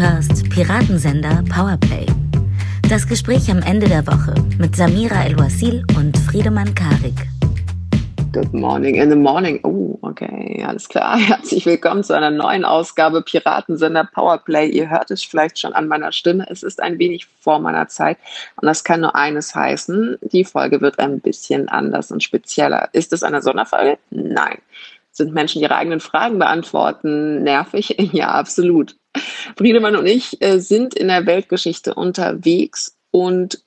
hörst Piratensender Powerplay. Das Gespräch am Ende der Woche mit Samira El-Wasil und Friedemann Karik. Good morning in the morning. Oh, okay, alles klar. Herzlich willkommen zu einer neuen Ausgabe Piratensender Powerplay. Ihr hört es vielleicht schon an meiner Stimme. Es ist ein wenig vor meiner Zeit und das kann nur eines heißen. Die Folge wird ein bisschen anders und spezieller. Ist es eine Sonderfolge? Nein. Sind Menschen ihre eigenen Fragen beantworten nervig? Ja, absolut. Friedemann und ich äh, sind in der Weltgeschichte unterwegs und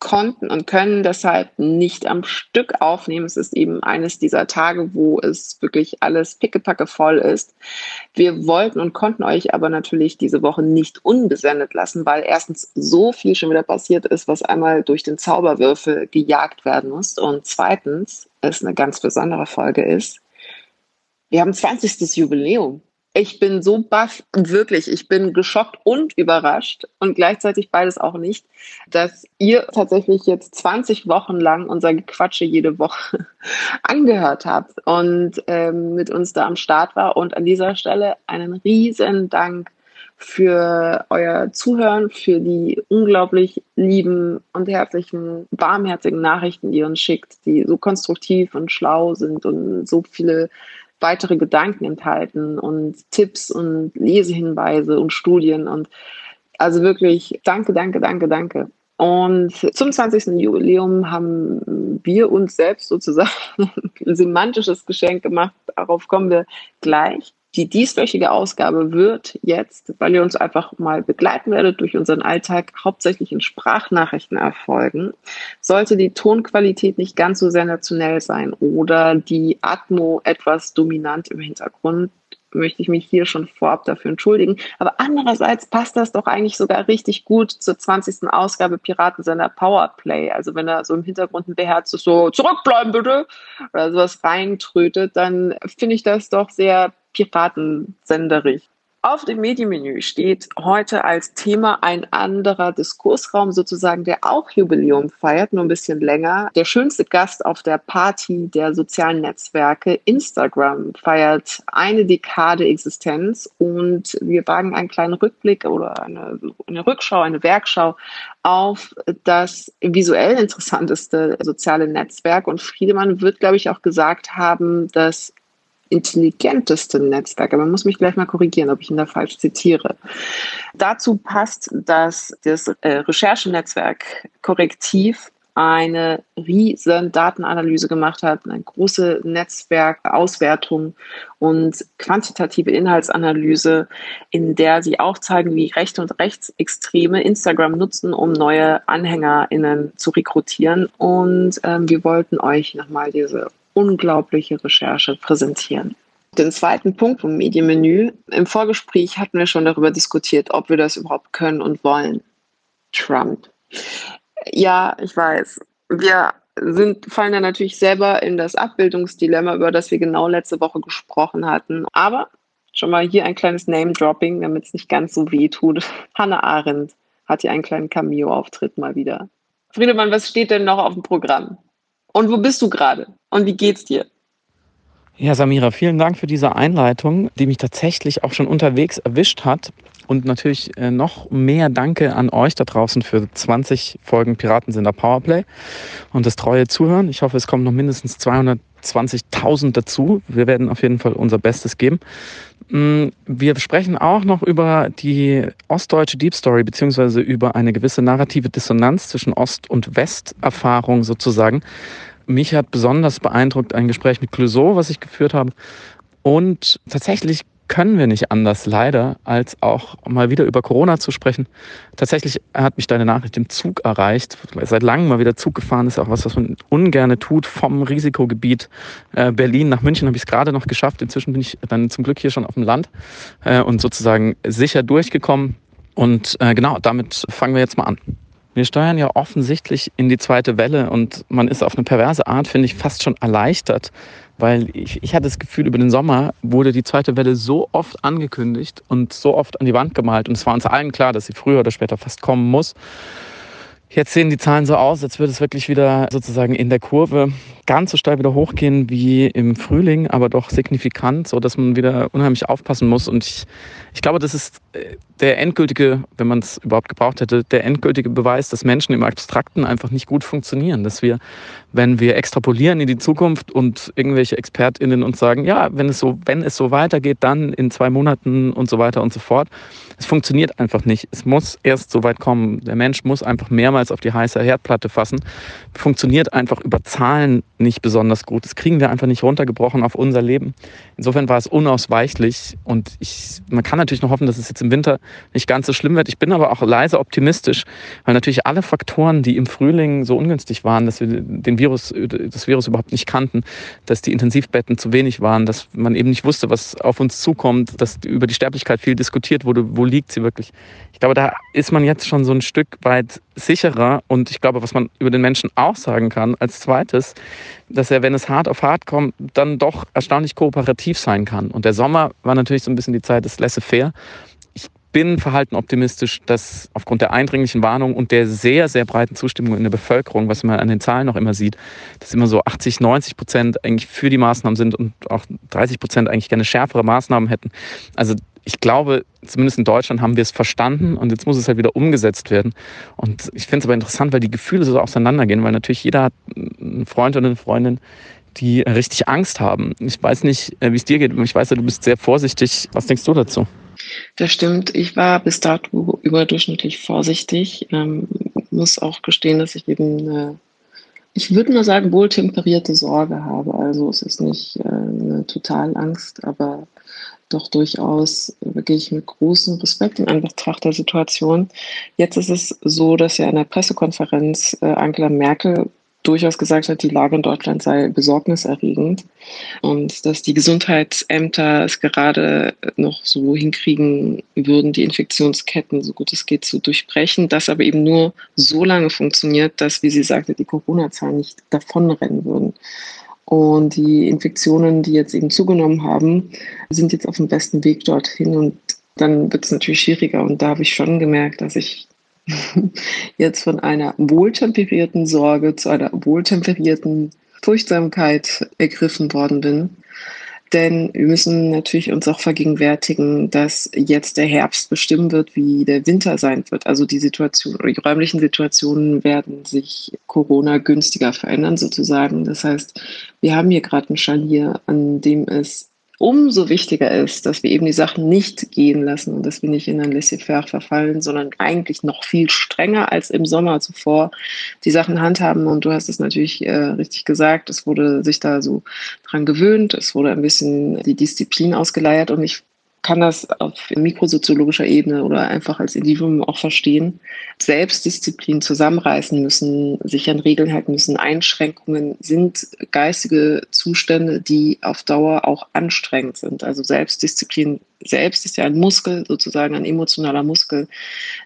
konnten und können deshalb nicht am Stück aufnehmen. Es ist eben eines dieser Tage, wo es wirklich alles pickepacke voll ist. Wir wollten und konnten euch aber natürlich diese Woche nicht unbesendet lassen, weil erstens so viel schon wieder passiert ist, was einmal durch den Zauberwürfel gejagt werden muss und zweitens es eine ganz besondere Folge ist. Wir haben 20. Jubiläum ich bin so baff, wirklich, ich bin geschockt und überrascht und gleichzeitig beides auch nicht, dass ihr tatsächlich jetzt 20 Wochen lang unser Gequatsche jede Woche angehört habt und ähm, mit uns da am Start war. Und an dieser Stelle einen riesen Dank für euer Zuhören, für die unglaublich lieben und herzlichen, warmherzigen Nachrichten, die ihr uns schickt, die so konstruktiv und schlau sind und so viele weitere Gedanken enthalten und Tipps und Lesehinweise und Studien und also wirklich danke, danke, danke, danke. Und zum 20. Jubiläum haben wir uns selbst sozusagen ein semantisches Geschenk gemacht. Darauf kommen wir gleich. Die dieswöchige Ausgabe wird jetzt, weil ihr uns einfach mal begleiten werdet durch unseren Alltag, hauptsächlich in Sprachnachrichten erfolgen. Sollte die Tonqualität nicht ganz so sensationell sein oder die Atmo etwas dominant im Hintergrund, möchte ich mich hier schon vorab dafür entschuldigen. Aber andererseits passt das doch eigentlich sogar richtig gut zur 20. Ausgabe Piratensender Powerplay. Also wenn da so im Hintergrund ein beherztes so zurückbleiben bitte oder sowas reintrötet, dann finde ich das doch sehr piratensenderig. Auf dem Medienmenü steht heute als Thema ein anderer Diskursraum, sozusagen, der auch Jubiläum feiert, nur ein bisschen länger. Der schönste Gast auf der Party der sozialen Netzwerke, Instagram, feiert eine Dekade Existenz und wir wagen einen kleinen Rückblick oder eine, eine Rückschau, eine Werkschau auf das visuell interessanteste soziale Netzwerk. Und Friedemann wird, glaube ich, auch gesagt haben, dass intelligenteste Netzwerke. Man muss mich gleich mal korrigieren, ob ich ihn da falsch zitiere. Dazu passt, dass das äh, Recherchenetzwerk Korrektiv eine riesen Datenanalyse gemacht hat, eine große Netzwerkauswertung und quantitative Inhaltsanalyse, in der sie auch zeigen, wie Rechte und Rechtsextreme Instagram nutzen, um neue AnhängerInnen zu rekrutieren. Und ähm, wir wollten euch nochmal diese unglaubliche Recherche präsentieren. Den zweiten Punkt vom Medienmenü. Im Vorgespräch hatten wir schon darüber diskutiert, ob wir das überhaupt können und wollen. Trump. Ja, ich weiß. Wir sind, fallen da natürlich selber in das Abbildungsdilemma, über das wir genau letzte Woche gesprochen hatten. Aber schon mal hier ein kleines Name-Dropping, damit es nicht ganz so weh tut. Hannah Arendt hat hier einen kleinen Cameo-Auftritt mal wieder. Friedemann, was steht denn noch auf dem Programm? Und wo bist du gerade? Und wie geht's dir? Ja, Samira, vielen Dank für diese Einleitung, die mich tatsächlich auch schon unterwegs erwischt hat. Und natürlich äh, noch mehr Danke an euch da draußen für 20 Folgen Piratensender Powerplay und das treue Zuhören. Ich hoffe, es kommen noch mindestens 220.000 dazu. Wir werden auf jeden Fall unser Bestes geben. Mm, wir sprechen auch noch über die ostdeutsche Deep Story, beziehungsweise über eine gewisse narrative Dissonanz zwischen Ost- und West-Erfahrung sozusagen. Mich hat besonders beeindruckt ein Gespräch mit Clouseau, was ich geführt habe. Und tatsächlich können wir nicht anders, leider, als auch mal wieder über Corona zu sprechen. Tatsächlich hat mich deine Nachricht im Zug erreicht. Seit langem mal wieder Zug gefahren ist auch was, was man ungerne tut. Vom Risikogebiet äh, Berlin nach München habe ich es gerade noch geschafft. Inzwischen bin ich dann zum Glück hier schon auf dem Land äh, und sozusagen sicher durchgekommen. Und äh, genau, damit fangen wir jetzt mal an. Wir steuern ja offensichtlich in die zweite Welle und man ist auf eine perverse Art, finde ich, fast schon erleichtert, weil ich, ich hatte das Gefühl, über den Sommer wurde die zweite Welle so oft angekündigt und so oft an die Wand gemalt. Und es war uns allen klar, dass sie früher oder später fast kommen muss. Jetzt sehen die Zahlen so aus, als würde es wirklich wieder sozusagen in der Kurve ganz so steil wieder hochgehen wie im Frühling, aber doch signifikant, so dass man wieder unheimlich aufpassen muss. Und ich, ich glaube, das ist äh, der endgültige, wenn man es überhaupt gebraucht hätte, der endgültige Beweis, dass Menschen im Abstrakten einfach nicht gut funktionieren. Dass wir, wenn wir extrapolieren in die Zukunft und irgendwelche ExpertInnen uns sagen, ja, wenn es so, wenn es so weitergeht, dann in zwei Monaten und so weiter und so fort. Es funktioniert einfach nicht. Es muss erst so weit kommen. Der Mensch muss einfach mehrmals auf die heiße Herdplatte fassen. Funktioniert einfach über Zahlen nicht besonders gut. Das kriegen wir einfach nicht runtergebrochen auf unser Leben. Insofern war es unausweichlich und ich, man kann natürlich noch hoffen, dass es jetzt im Winter nicht ganz so schlimm wird. Ich bin aber auch leise optimistisch, weil natürlich alle Faktoren, die im Frühling so ungünstig waren, dass wir den Virus, das Virus überhaupt nicht kannten, dass die Intensivbetten zu wenig waren, dass man eben nicht wusste, was auf uns zukommt, dass über die Sterblichkeit viel diskutiert wurde, wo liegt sie wirklich. Ich glaube, da ist man jetzt schon so ein Stück weit sicherer und ich glaube, was man über den Menschen auch sagen kann, als zweites, dass er, wenn es hart auf hart kommt, dann doch erstaunlich kooperativ sein kann. Und der Sommer war natürlich so ein bisschen die Zeit des Laissez-faire bin verhalten optimistisch, dass aufgrund der eindringlichen Warnung und der sehr, sehr breiten Zustimmung in der Bevölkerung, was man an den Zahlen noch immer sieht, dass immer so 80, 90 Prozent eigentlich für die Maßnahmen sind und auch 30 Prozent eigentlich gerne schärfere Maßnahmen hätten. Also ich glaube, zumindest in Deutschland haben wir es verstanden und jetzt muss es halt wieder umgesetzt werden. Und ich finde es aber interessant, weil die Gefühle so auseinandergehen, weil natürlich jeder hat einen Freund oder eine Freundin, die richtig Angst haben. Ich weiß nicht, äh, wie es dir geht. Ich weiß ja, du bist sehr vorsichtig. Was denkst du dazu? Das stimmt. Ich war bis dato überdurchschnittlich vorsichtig. Ähm, muss auch gestehen, dass ich eben eine, ich würde mal sagen, wohltemperierte Sorge habe. Also es ist nicht äh, eine Totalangst, aber doch durchaus wirklich mit großem Respekt in Anbetracht der Situation. Jetzt ist es so, dass ja in der Pressekonferenz äh, Angela Merkel durchaus gesagt hat, die Lage in Deutschland sei besorgniserregend und dass die Gesundheitsämter es gerade noch so hinkriegen würden, die Infektionsketten so gut es geht zu durchbrechen, das aber eben nur so lange funktioniert, dass, wie sie sagte, die Corona-Zahlen nicht davonrennen würden. Und die Infektionen, die jetzt eben zugenommen haben, sind jetzt auf dem besten Weg dorthin und dann wird es natürlich schwieriger. Und da habe ich schon gemerkt, dass ich jetzt von einer wohltemperierten Sorge zu einer wohltemperierten Furchtsamkeit ergriffen worden bin. Denn wir müssen natürlich uns auch vergegenwärtigen, dass jetzt der Herbst bestimmen wird, wie der Winter sein wird. Also die Situation die räumlichen Situationen werden sich Corona günstiger verändern sozusagen. Das heißt, wir haben hier gerade ein Schalier, an dem es umso wichtiger ist, dass wir eben die Sachen nicht gehen lassen und dass wir nicht in ein Laissez-faire verfallen, sondern eigentlich noch viel strenger als im Sommer zuvor die Sachen handhaben. Und du hast es natürlich äh, richtig gesagt, es wurde sich da so dran gewöhnt, es wurde ein bisschen die Disziplin ausgeleiert. Und ich kann das auf mikrosoziologischer Ebene oder einfach als Individuum auch verstehen. Selbstdisziplin zusammenreißen müssen, sich an Regeln halten müssen. Einschränkungen sind geistige Zustände, die auf Dauer auch anstrengend sind. Also Selbstdisziplin selbst ist ja ein Muskel, sozusagen ein emotionaler Muskel,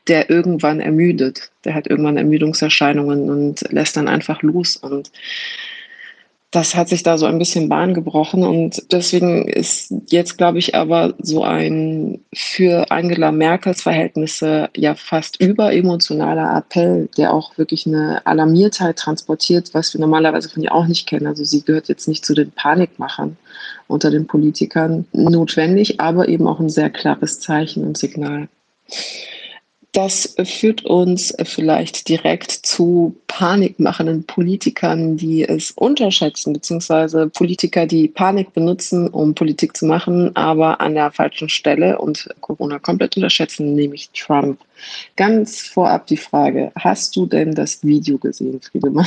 der irgendwann ermüdet. Der hat irgendwann Ermüdungserscheinungen und lässt dann einfach los. Und das hat sich da so ein bisschen Bahn gebrochen und deswegen ist jetzt, glaube ich, aber so ein für Angela Merkels Verhältnisse ja fast überemotionaler Appell, der auch wirklich eine Alarmiertheit transportiert, was wir normalerweise von ihr auch nicht kennen. Also sie gehört jetzt nicht zu den Panikmachern unter den Politikern notwendig, aber eben auch ein sehr klares Zeichen und Signal. Das führt uns vielleicht direkt zu panikmachenden Politikern, die es unterschätzen, beziehungsweise Politiker, die Panik benutzen, um Politik zu machen, aber an der falschen Stelle und Corona komplett unterschätzen, nämlich Trump. Ganz vorab die Frage, hast du denn das Video gesehen, Friedemann,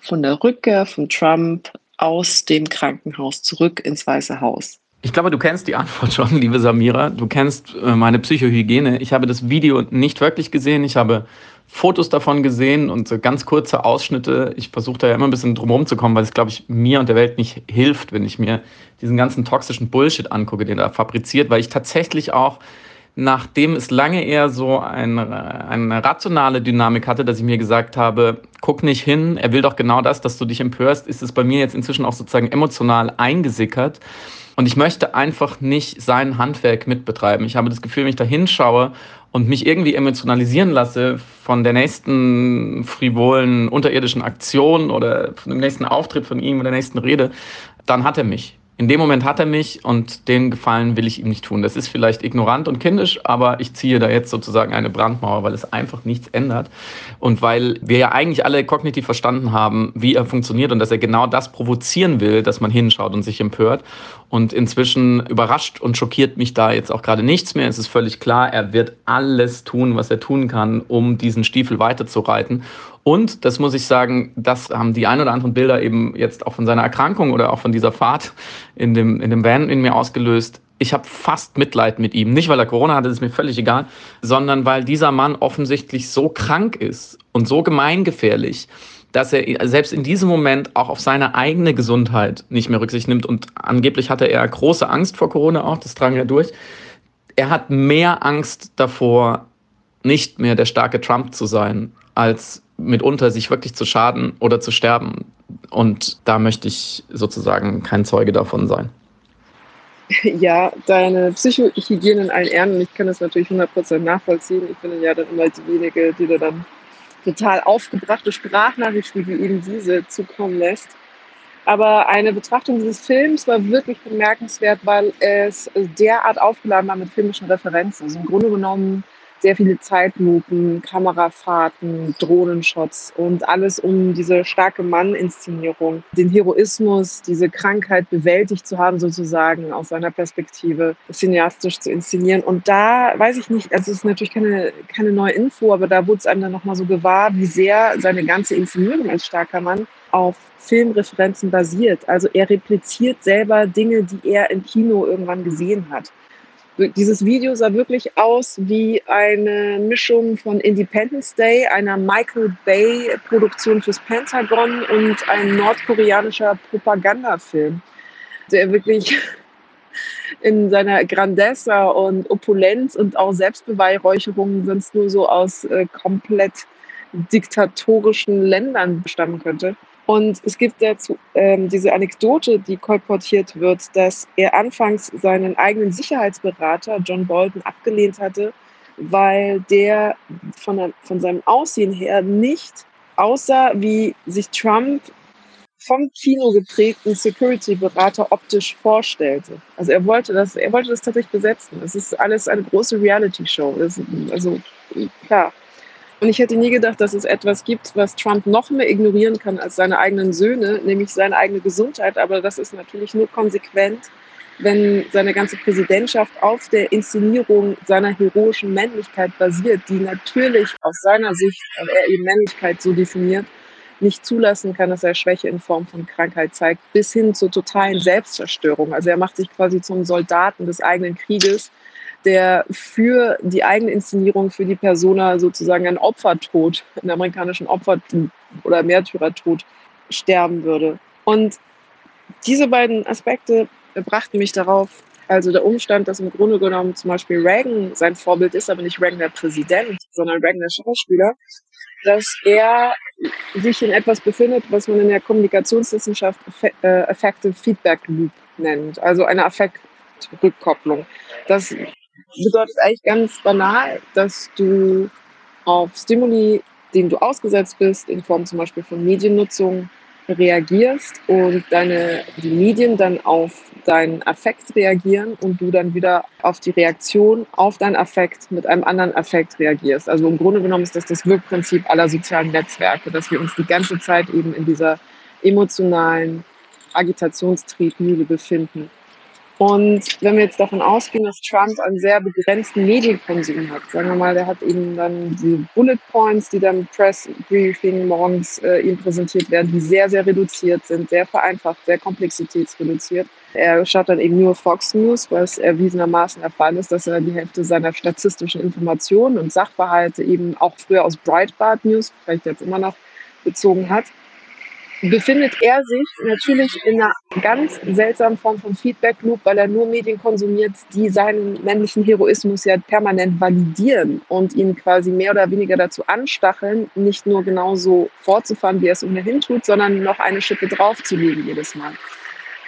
von der Rückkehr von Trump aus dem Krankenhaus zurück ins Weiße Haus? Ich glaube, du kennst die Antwort schon, liebe Samira. Du kennst äh, meine Psychohygiene. Ich habe das Video nicht wirklich gesehen. Ich habe Fotos davon gesehen und so ganz kurze Ausschnitte. Ich versuche da ja immer ein bisschen drumherum zu kommen, weil es, glaube ich, mir und der Welt nicht hilft, wenn ich mir diesen ganzen toxischen Bullshit angucke, den er fabriziert, weil ich tatsächlich auch nachdem es lange eher so eine, eine rationale Dynamik hatte, dass ich mir gesagt habe, guck nicht hin, er will doch genau das, dass du dich empörst, ist es bei mir jetzt inzwischen auch sozusagen emotional eingesickert. Und ich möchte einfach nicht sein Handwerk mitbetreiben. Ich habe das Gefühl, wenn ich da hinschaue und mich irgendwie emotionalisieren lasse von der nächsten frivolen unterirdischen Aktion oder von dem nächsten Auftritt von ihm oder der nächsten Rede, dann hat er mich in dem Moment hat er mich und den Gefallen will ich ihm nicht tun. Das ist vielleicht ignorant und kindisch, aber ich ziehe da jetzt sozusagen eine Brandmauer, weil es einfach nichts ändert. Und weil wir ja eigentlich alle kognitiv verstanden haben, wie er funktioniert und dass er genau das provozieren will, dass man hinschaut und sich empört. Und inzwischen überrascht und schockiert mich da jetzt auch gerade nichts mehr. Es ist völlig klar, er wird alles tun, was er tun kann, um diesen Stiefel weiterzureiten. Und das muss ich sagen, das haben die ein oder anderen Bilder eben jetzt auch von seiner Erkrankung oder auch von dieser Fahrt in dem, in dem Van in mir ausgelöst. Ich habe fast Mitleid mit ihm. Nicht, weil er Corona hatte, das ist mir völlig egal, sondern weil dieser Mann offensichtlich so krank ist und so gemeingefährlich, dass er selbst in diesem Moment auch auf seine eigene Gesundheit nicht mehr Rücksicht nimmt. Und angeblich hatte er große Angst vor Corona auch, das drang er durch. Er hat mehr Angst davor, nicht mehr der starke Trump zu sein, als mitunter sich wirklich zu schaden oder zu sterben. Und da möchte ich sozusagen kein Zeuge davon sein. Ja, deine Psychohygiene in allen Ehren, ich kann das natürlich 100% nachvollziehen. Ich bin ja dann immer diejenige, die dir dann total aufgebrachte Sprachnachrichten wie eben diese zukommen lässt. Aber eine Betrachtung dieses Films war wirklich bemerkenswert, weil es derart aufgeladen war mit filmischen Referenzen. Also im Grunde genommen sehr viele Zeitlupen, Kamerafahrten, Drohnenshots und alles um diese starke Mann-Inszenierung, den Heroismus, diese Krankheit bewältigt zu haben, sozusagen aus seiner Perspektive cineastisch zu inszenieren. Und da weiß ich nicht, also es ist natürlich keine, keine neue Info, aber da wurde es einem dann nochmal so gewahr, wie sehr seine ganze Inszenierung als starker Mann auf Filmreferenzen basiert. Also er repliziert selber Dinge, die er im Kino irgendwann gesehen hat dieses Video sah wirklich aus wie eine Mischung von Independence Day, einer Michael Bay Produktion fürs Pentagon und ein nordkoreanischer Propagandafilm, der wirklich in seiner Grandezza und Opulenz und auch Selbstbeweihräucherung sonst nur so aus äh, komplett diktatorischen Ländern bestammen könnte. Und es gibt dazu ähm, diese Anekdote, die kolportiert wird, dass er anfangs seinen eigenen Sicherheitsberater John Bolton abgelehnt hatte, weil der von, von seinem Aussehen her nicht aussah, wie sich Trump vom Kino geprägten Security-Berater optisch vorstellte. Also er wollte das, er wollte das tatsächlich besetzen. Es ist alles eine große Reality-Show. Also klar, und ich hätte nie gedacht, dass es etwas gibt, was Trump noch mehr ignorieren kann als seine eigenen Söhne, nämlich seine eigene Gesundheit. Aber das ist natürlich nur konsequent, wenn seine ganze Präsidentschaft auf der Inszenierung seiner heroischen Männlichkeit basiert, die natürlich aus seiner Sicht, weil er eben Männlichkeit so definiert, nicht zulassen kann, dass er Schwäche in Form von Krankheit zeigt, bis hin zur totalen Selbstzerstörung. Also er macht sich quasi zum Soldaten des eigenen Krieges der für die eigene Inszenierung, für die Persona sozusagen ein Opfertod, einen amerikanischen Opfer- oder Märtyrertod sterben würde. Und diese beiden Aspekte brachten mich darauf, also der Umstand, dass im Grunde genommen zum Beispiel Reagan sein Vorbild ist, aber nicht Reagan der Präsident, sondern Reagan der Schauspieler, dass er sich in etwas befindet, was man in der Kommunikationswissenschaft Affective äh, Feedback Loop nennt, also eine Affektrückkopplung. Das bedeutet eigentlich ganz banal, dass du auf Stimuli, denen du ausgesetzt bist, in Form zum Beispiel von Mediennutzung, reagierst und deine, die Medien dann auf deinen Affekt reagieren und du dann wieder auf die Reaktion auf deinen Affekt mit einem anderen Affekt reagierst. Also im Grunde genommen ist das das Wirkprinzip aller sozialen Netzwerke, dass wir uns die ganze Zeit eben in dieser emotionalen Agitationstriebmühle befinden. Und wenn wir jetzt davon ausgehen, dass Trump einen sehr begrenzten Medienkonsum hat, sagen wir mal, der hat eben dann die Bullet Points, die dann im Press Briefing morgens äh, ihm präsentiert werden, die sehr, sehr reduziert sind, sehr vereinfacht, sehr komplexitätsreduziert. Er schaut dann eben nur Fox News, was erwiesenermaßen Fall ist, dass er die Hälfte seiner statistischen Informationen und Sachverhalte eben auch früher aus Breitbart News, vielleicht jetzt immer noch, bezogen hat. Befindet er sich natürlich in einer ganz seltsamen Form von Feedback Loop, weil er nur Medien konsumiert, die seinen männlichen Heroismus ja permanent validieren und ihn quasi mehr oder weniger dazu anstacheln, nicht nur genauso fortzufahren, wie er es ohnehin tut, sondern noch eine Schippe draufzulegen jedes Mal.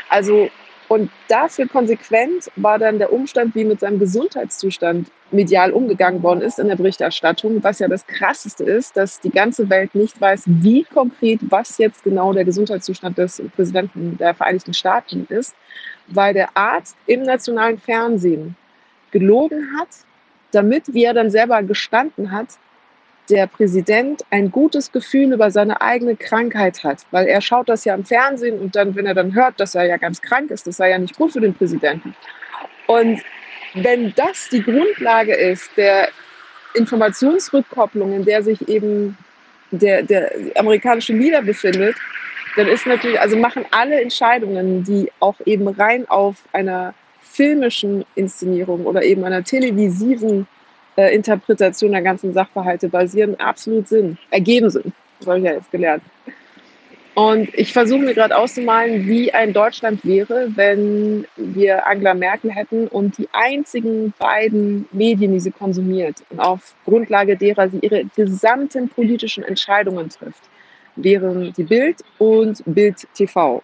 Also und dafür konsequent war dann der Umstand, wie mit seinem Gesundheitszustand medial umgegangen worden ist in der Berichterstattung, was ja das Krasseste ist, dass die ganze Welt nicht weiß, wie konkret, was jetzt genau der Gesundheitszustand des Präsidenten der Vereinigten Staaten ist, weil der Arzt im nationalen Fernsehen gelogen hat, damit, wie er dann selber gestanden hat, der Präsident ein gutes Gefühl über seine eigene Krankheit hat, weil er schaut das ja im Fernsehen und dann, wenn er dann hört, dass er ja ganz krank ist, das sei ja nicht gut für den Präsidenten. Und wenn das die Grundlage ist der Informationsrückkopplung, in der sich eben der, der amerikanische Leader befindet, dann ist natürlich, also machen alle Entscheidungen, die auch eben rein auf einer filmischen Inszenierung oder eben einer televisiven äh, Interpretation der ganzen Sachverhalte basieren, absolut Sinn, ergeben Sinn. Das habe ich ja jetzt gelernt. Und ich versuche mir gerade auszumalen, wie ein Deutschland wäre, wenn wir Angela Merkel hätten und die einzigen beiden Medien, die sie konsumiert und auf Grundlage derer sie ihre gesamten politischen Entscheidungen trifft, wären die Bild und Bild TV.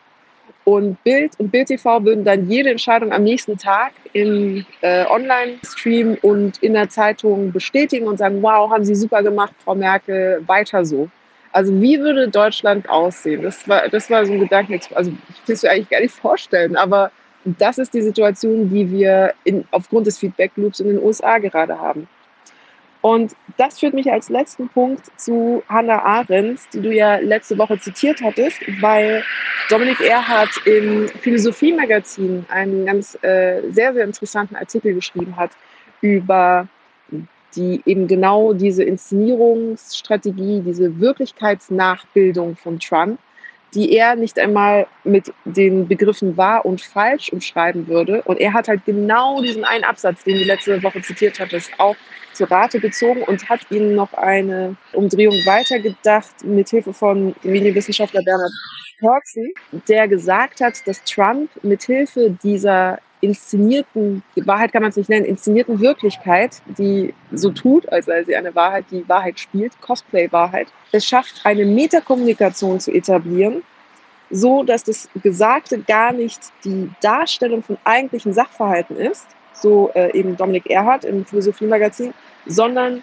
Und Bild und Bild TV würden dann jede Entscheidung am nächsten Tag im äh, Online-Stream und in der Zeitung bestätigen und sagen, wow, haben Sie super gemacht, Frau Merkel, weiter so. Also wie würde Deutschland aussehen? Das war, das war so ein Gedanke, also ich will es mir eigentlich gar nicht vorstellen, aber das ist die Situation, die wir in, aufgrund des Feedback Loops in den USA gerade haben. Und das führt mich als letzten Punkt zu Hannah Arendt, die du ja letzte Woche zitiert hattest, weil Dominik Erhardt im Philosophie-Magazin einen ganz äh, sehr, sehr interessanten Artikel geschrieben hat über die eben genau diese Inszenierungsstrategie, diese Wirklichkeitsnachbildung von Trump die er nicht einmal mit den Begriffen wahr und falsch umschreiben würde. Und er hat halt genau diesen einen Absatz, den du letzte Woche zitiert hattest, auch zur Rate gezogen und hat ihnen noch eine Umdrehung weitergedacht mit Hilfe von Medienwissenschaftler Bernhard Pörksen, der gesagt hat, dass Trump mit Hilfe dieser inszenierten, Wahrheit kann man es nicht nennen, inszenierten Wirklichkeit, die so tut, als sei sie eine Wahrheit, die Wahrheit spielt, Cosplay-Wahrheit, es schafft, eine Metakommunikation zu etablieren, so dass das Gesagte gar nicht die Darstellung von eigentlichen Sachverhalten ist, so äh, eben Dominik Erhardt im Philosophie-Magazin, sondern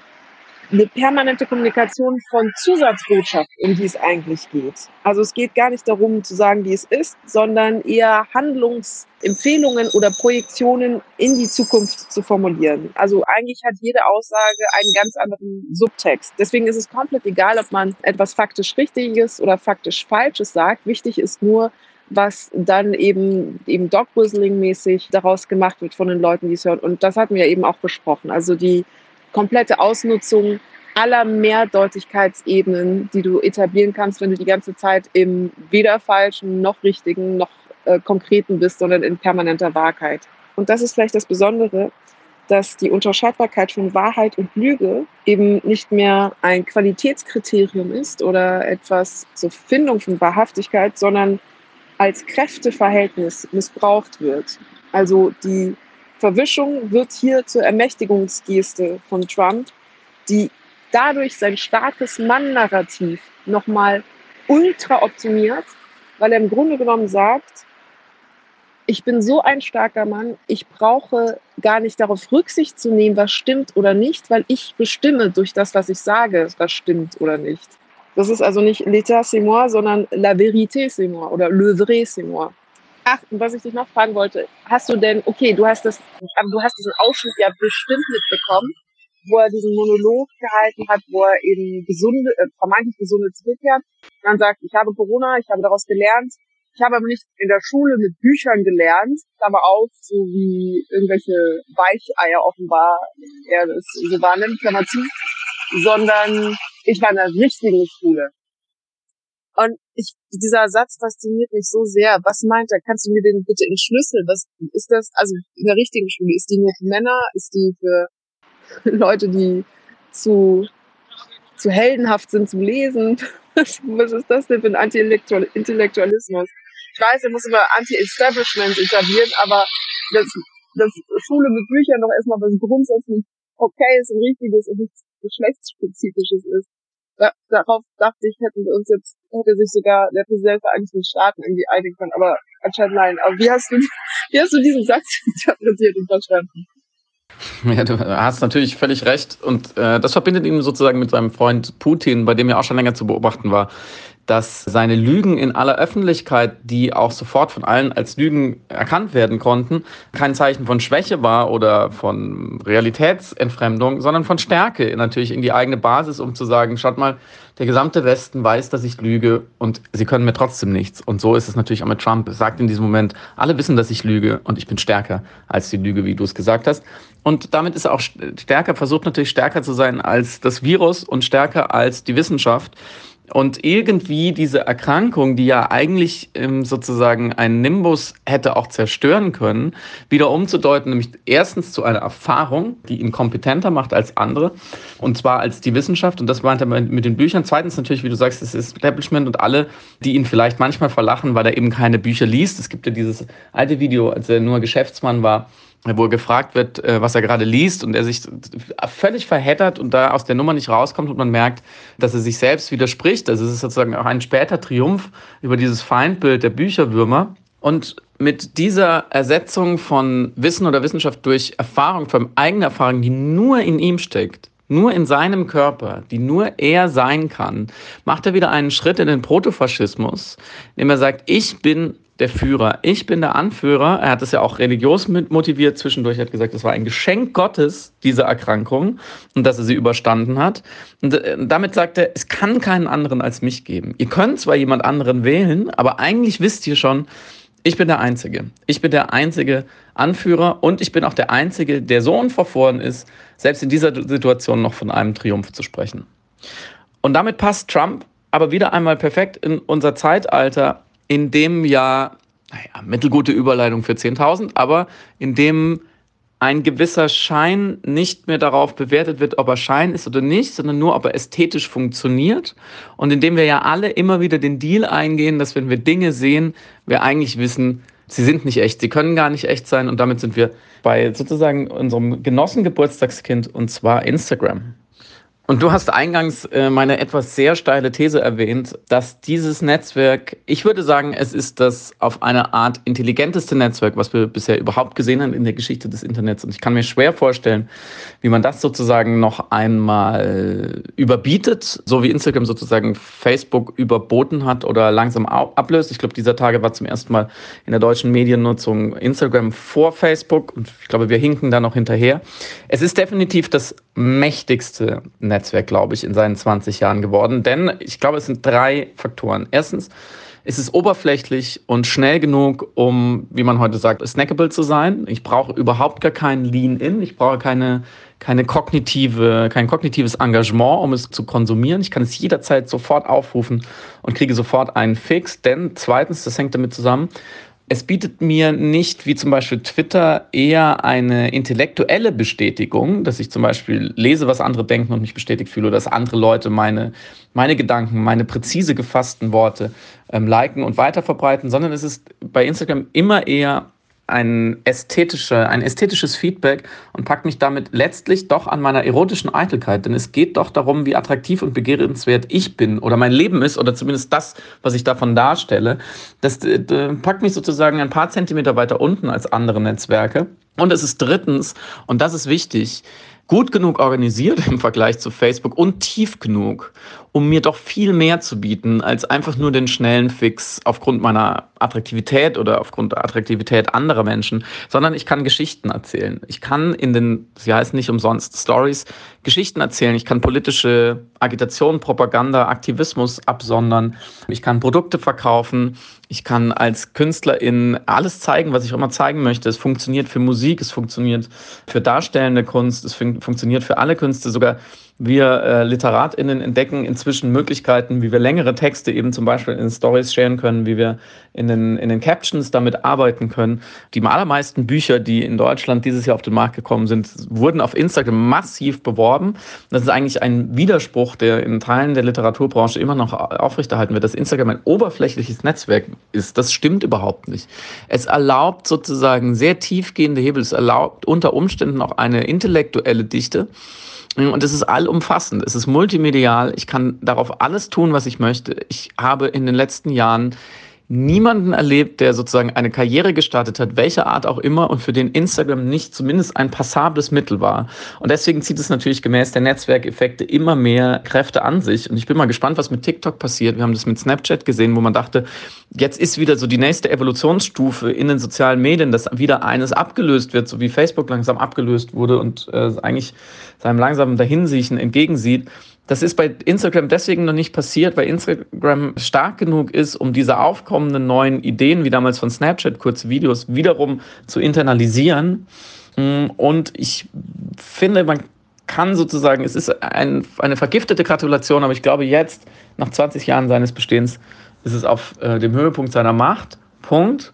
eine permanente Kommunikation von Zusatzbotschaft, um die es eigentlich geht. Also es geht gar nicht darum zu sagen, wie es ist, sondern eher Handlungsempfehlungen oder Projektionen in die Zukunft zu formulieren. Also eigentlich hat jede Aussage einen ganz anderen Subtext. Deswegen ist es komplett egal, ob man etwas faktisch Richtiges oder faktisch Falsches sagt. Wichtig ist nur, was dann eben, eben Dog-Whistling-mäßig daraus gemacht wird von den Leuten, die es hören. Und das hatten wir eben auch besprochen. Also die komplette Ausnutzung aller Mehrdeutigkeitsebenen, die du etablieren kannst, wenn du die ganze Zeit im weder falschen noch richtigen noch äh, konkreten bist, sondern in permanenter Wahrheit. Und das ist vielleicht das Besondere, dass die Unterscheidbarkeit von Wahrheit und Lüge eben nicht mehr ein Qualitätskriterium ist oder etwas zur Findung von Wahrhaftigkeit, sondern als Kräfteverhältnis missbraucht wird. Also die Verwischung wird hier zur Ermächtigungsgeste von Trump, die dadurch sein starkes Mann-Narrativ nochmal ultra optimiert, weil er im Grunde genommen sagt, ich bin so ein starker Mann, ich brauche gar nicht darauf Rücksicht zu nehmen, was stimmt oder nicht, weil ich bestimme durch das, was ich sage, was stimmt oder nicht. Das ist also nicht l'état c'est moi, sondern la vérité c'est moi oder le vrai c'est moi. Ach, und was ich dich noch fragen wollte, hast du denn, okay, du hast das, du hast diesen Ausschnitt ja bestimmt mitbekommen, wo er diesen Monolog gehalten hat, wo er eben gesunde, äh, vermeintlich gesunde zurückkehrt. Und dann sagt, ich habe Corona, ich habe daraus gelernt. Ich habe aber nicht in der Schule mit Büchern gelernt, aber auch so wie irgendwelche Weicheier offenbar, er das so wahrnimmt, Klammer zu, sondern ich war in der richtigen Schule. Und ich, dieser Satz fasziniert mich so sehr. Was meint er? Kannst du mir den bitte entschlüsseln? Was ist das? Also in der richtigen Schule, ist die nur für Männer? Ist die für Leute, die zu, zu heldenhaft sind zum Lesen? Was, ist das denn für ein Anti-Intellektualismus? Ich weiß, er muss immer Anti-Establishment etablieren, aber das, das Schule mit Büchern doch erstmal was grundsätzlich okayes und richtiges und nichts geschlechtsspezifisches ist. Da, darauf dachte ich, hätten wir uns jetzt, hätte sich sogar der Präsident der Vereinigten Staaten irgendwie einigen können, aber anscheinend nein. Aber wie hast du, wie hast du diesen Satz interpretiert und verstanden? Ja, du hast natürlich völlig recht. Und äh, das verbindet ihn sozusagen mit seinem Freund Putin, bei dem ja auch schon länger zu beobachten war, dass seine Lügen in aller Öffentlichkeit, die auch sofort von allen als Lügen erkannt werden konnten, kein Zeichen von Schwäche war oder von Realitätsentfremdung, sondern von Stärke natürlich in die eigene Basis, um zu sagen, schaut mal, der gesamte Westen weiß, dass ich lüge und sie können mir trotzdem nichts. Und so ist es natürlich auch mit Trump. Er sagt in diesem Moment, alle wissen, dass ich lüge und ich bin stärker als die Lüge, wie du es gesagt hast. Und damit ist er auch stärker, versucht natürlich stärker zu sein als das Virus und stärker als die Wissenschaft. Und irgendwie diese Erkrankung, die ja eigentlich ähm, sozusagen einen Nimbus hätte auch zerstören können, wieder umzudeuten, nämlich erstens zu einer Erfahrung, die ihn kompetenter macht als andere, und zwar als die Wissenschaft. Und das meint er mit den Büchern. Zweitens natürlich, wie du sagst, das Establishment und alle, die ihn vielleicht manchmal verlachen, weil er eben keine Bücher liest. Es gibt ja dieses alte Video, als er nur Geschäftsmann war, wo er gefragt wird, äh, was er gerade liest und er sich völlig verheddert und da aus der Nummer nicht rauskommt und man merkt, dass er sich selbst widerspricht. Also es ist sozusagen auch ein später Triumph über dieses Feindbild der Bücherwürmer. Und mit dieser Ersetzung von Wissen oder Wissenschaft durch Erfahrung, von eigener Erfahrung, die nur in ihm steckt, nur in seinem Körper, die nur er sein kann, macht er wieder einen Schritt in den Protofaschismus, indem er sagt, ich bin der Führer. Ich bin der Anführer. Er hat es ja auch religiös motiviert zwischendurch. Er hat gesagt, es war ein Geschenk Gottes, diese Erkrankung, und dass er sie überstanden hat. Und äh, damit sagt er, es kann keinen anderen als mich geben. Ihr könnt zwar jemand anderen wählen, aber eigentlich wisst ihr schon, ich bin der Einzige. Ich bin der einzige Anführer und ich bin auch der Einzige, der so unverfroren ist, selbst in dieser Situation noch von einem Triumph zu sprechen. Und damit passt Trump aber wieder einmal perfekt in unser Zeitalter, in dem ja, naja, mittelgute Überleitung für 10.000, aber in dem ein gewisser Schein nicht mehr darauf bewertet wird, ob er Schein ist oder nicht, sondern nur, ob er ästhetisch funktioniert. Und indem wir ja alle immer wieder den Deal eingehen, dass wenn wir Dinge sehen, wir eigentlich wissen, sie sind nicht echt, sie können gar nicht echt sein. Und damit sind wir bei sozusagen unserem Genossengeburtstagskind und zwar Instagram. Und du hast eingangs äh, meine etwas sehr steile These erwähnt, dass dieses Netzwerk, ich würde sagen, es ist das auf eine Art intelligenteste Netzwerk, was wir bisher überhaupt gesehen haben in der Geschichte des Internets. Und ich kann mir schwer vorstellen, wie man das sozusagen noch einmal überbietet, so wie Instagram sozusagen Facebook überboten hat oder langsam ablöst. Ich glaube, dieser Tage war zum ersten Mal in der deutschen Mediennutzung Instagram vor Facebook und ich glaube, wir hinken da noch hinterher. Es ist definitiv das mächtigste Netzwerk, glaube ich, in seinen 20 Jahren geworden. Denn ich glaube, es sind drei Faktoren. Erstens, es ist oberflächlich und schnell genug, um, wie man heute sagt, snackable zu sein. Ich brauche überhaupt gar kein Lean-In. Ich brauche keine, keine kognitive, kein kognitives Engagement, um es zu konsumieren. Ich kann es jederzeit sofort aufrufen und kriege sofort einen Fix. Denn zweitens, das hängt damit zusammen, es bietet mir nicht, wie zum Beispiel Twitter, eher eine intellektuelle Bestätigung, dass ich zum Beispiel lese, was andere denken und mich bestätigt fühle, dass andere Leute meine, meine Gedanken, meine präzise gefassten Worte ähm, liken und weiterverbreiten, sondern es ist bei Instagram immer eher ein, ästhetische, ein ästhetisches Feedback und packt mich damit letztlich doch an meiner erotischen Eitelkeit. Denn es geht doch darum, wie attraktiv und begehrenswert ich bin oder mein Leben ist oder zumindest das, was ich davon darstelle. Das äh, packt mich sozusagen ein paar Zentimeter weiter unten als andere Netzwerke. Und es ist drittens, und das ist wichtig, gut genug organisiert im Vergleich zu Facebook und tief genug, um mir doch viel mehr zu bieten als einfach nur den schnellen Fix aufgrund meiner Attraktivität oder aufgrund der Attraktivität anderer Menschen, sondern ich kann Geschichten erzählen. Ich kann in den, sie heißen nicht umsonst Stories, Geschichten erzählen. Ich kann politische Agitation, Propaganda, Aktivismus absondern. Ich kann Produkte verkaufen. Ich kann als Künstlerin alles zeigen, was ich immer zeigen möchte. Es funktioniert für Musik, es funktioniert für darstellende Kunst, es fun funktioniert für alle Künste, sogar Wir äh, LiteratInnen entdecken inzwischen Möglichkeiten, wie wir längere Texte eben zum Beispiel in Stories scheren können, wie wir in den, in den Captions damit arbeiten können. Die allermeisten Bücher, die in Deutschland dieses Jahr auf den Markt gekommen sind, wurden auf Instagram massiv beworben. Das ist eigentlich ein Widerspruch, der in Teilen der Literaturbranche immer noch aufrechterhalten wird, dass Instagram ein oberflächliches Netzwerk ist. Das stimmt überhaupt nicht. Es erlaubt sozusagen sehr tiefgehende Hebel. Es erlaubt unter Umständen auch eine intellektuelle Dichte. Und es ist allumfassend, es ist multimedial. Ich kann darauf alles tun, was ich möchte. Ich habe in den letzten Jahren niemanden erlebt, der sozusagen eine Karriere gestartet hat, welcher Art auch immer, und für den Instagram nicht zumindest ein passables Mittel war. Und deswegen zieht es natürlich gemäß der Netzwerkeffekte immer mehr Kräfte an sich. Und ich bin mal gespannt, was mit TikTok passiert. Wir haben das mit Snapchat gesehen, wo man dachte, jetzt ist wieder so die nächste Evolutionsstufe in den sozialen Medien, dass wieder eines abgelöst wird, so wie Facebook langsam abgelöst wurde und äh, eigentlich seinem langsamen Dahinsiechen entgegensieht. Das ist bei Instagram deswegen noch nicht passiert, weil Instagram stark genug ist, um diese aufkommenden neuen Ideen, wie damals von Snapchat, kurze Videos, wiederum zu internalisieren. Mm, und ich finde, man kann sozusagen, es ist ein, eine vergiftete Gratulation, aber ich glaube jetzt, nach 20 Jahren seines Bestehens, ist es auf äh, dem Höhepunkt seiner Macht. Punkt.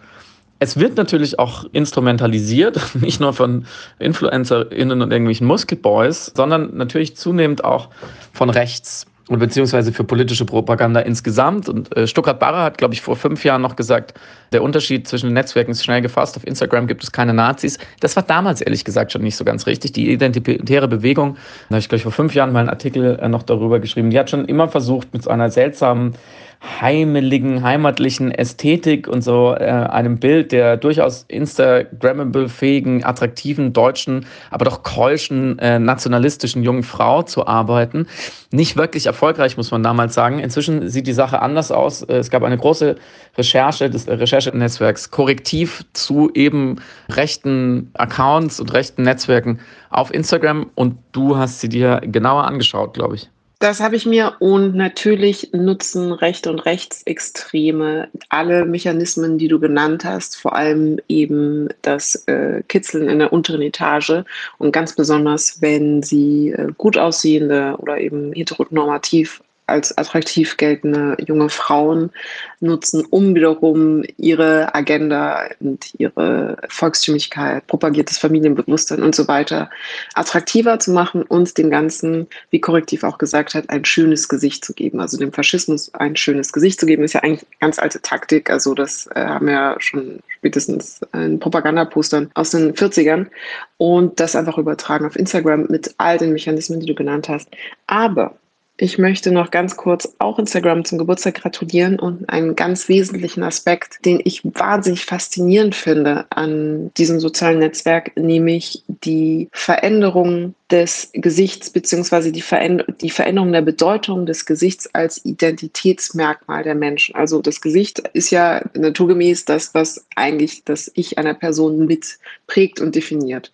Es wird natürlich auch instrumentalisiert, nicht nur von InfluencerInnen und irgendwelchen Muskelboys, sondern natürlich zunehmend auch von rechts und beziehungsweise für politische Propaganda insgesamt. Und äh, Stuttgart-Barre hat, glaube ich, vor fünf Jahren noch gesagt, der Unterschied zwischen den Netzwerken ist schnell gefasst. Auf Instagram gibt es keine Nazis. Das war damals ehrlich gesagt schon nicht so ganz richtig. Die identitäre Bewegung, da habe ich, glaube ich, vor fünf Jahren mal einen Artikel äh, noch darüber geschrieben, die hat schon immer versucht, mit so einer seltsamen heimeligen, heimatlichen Ästhetik und so äh, einem Bild der durchaus Instagrammable-fähigen, attraktiven, deutschen, aber doch keuschen, äh, nationalistischen jungen Frau zu arbeiten. Nicht wirklich erfolgreich, muss man damals sagen. Inzwischen sieht die Sache anders aus. Äh, es gab eine große Recherche des Recherchenetzwerks Korrektiv zu eben rechten Accounts und rechten Netzwerken auf Instagram und du hast sie dir genauer angeschaut, glaube ich. Das habe ich mir und natürlich nutzen Rechte und Rechtsextreme alle Mechanismen, die du genannt hast, vor allem eben das äh, Kitzeln in der unteren Etage und ganz besonders, wenn sie äh, gut aussehende oder eben heteronormativ als attraktiv geltende junge Frauen nutzen, um wiederum ihre Agenda und ihre Volkstümlichkeit, propagiertes Familienbewusstsein und so weiter attraktiver zu machen und dem Ganzen, wie korrektiv auch gesagt hat, ein schönes Gesicht zu geben. Also dem Faschismus ein schönes Gesicht zu geben, ist ja eigentlich ganz alte Taktik. Also das äh, haben wir ja schon spätestens in Propagandapostern aus den 40ern und das einfach übertragen auf Instagram mit all den Mechanismen, die du genannt hast. Aber ich möchte noch ganz kurz auch Instagram zum Geburtstag gratulieren und einen ganz wesentlichen Aspekt, den ich wahnsinnig faszinierend finde an diesem sozialen Netzwerk, nämlich die Veränderung des Gesichts beziehungsweise die, Veränder die Veränderung der Bedeutung des Gesichts als Identitätsmerkmal der Menschen. Also das Gesicht ist ja naturgemäß das, was eigentlich das Ich einer Person mitprägt und definiert.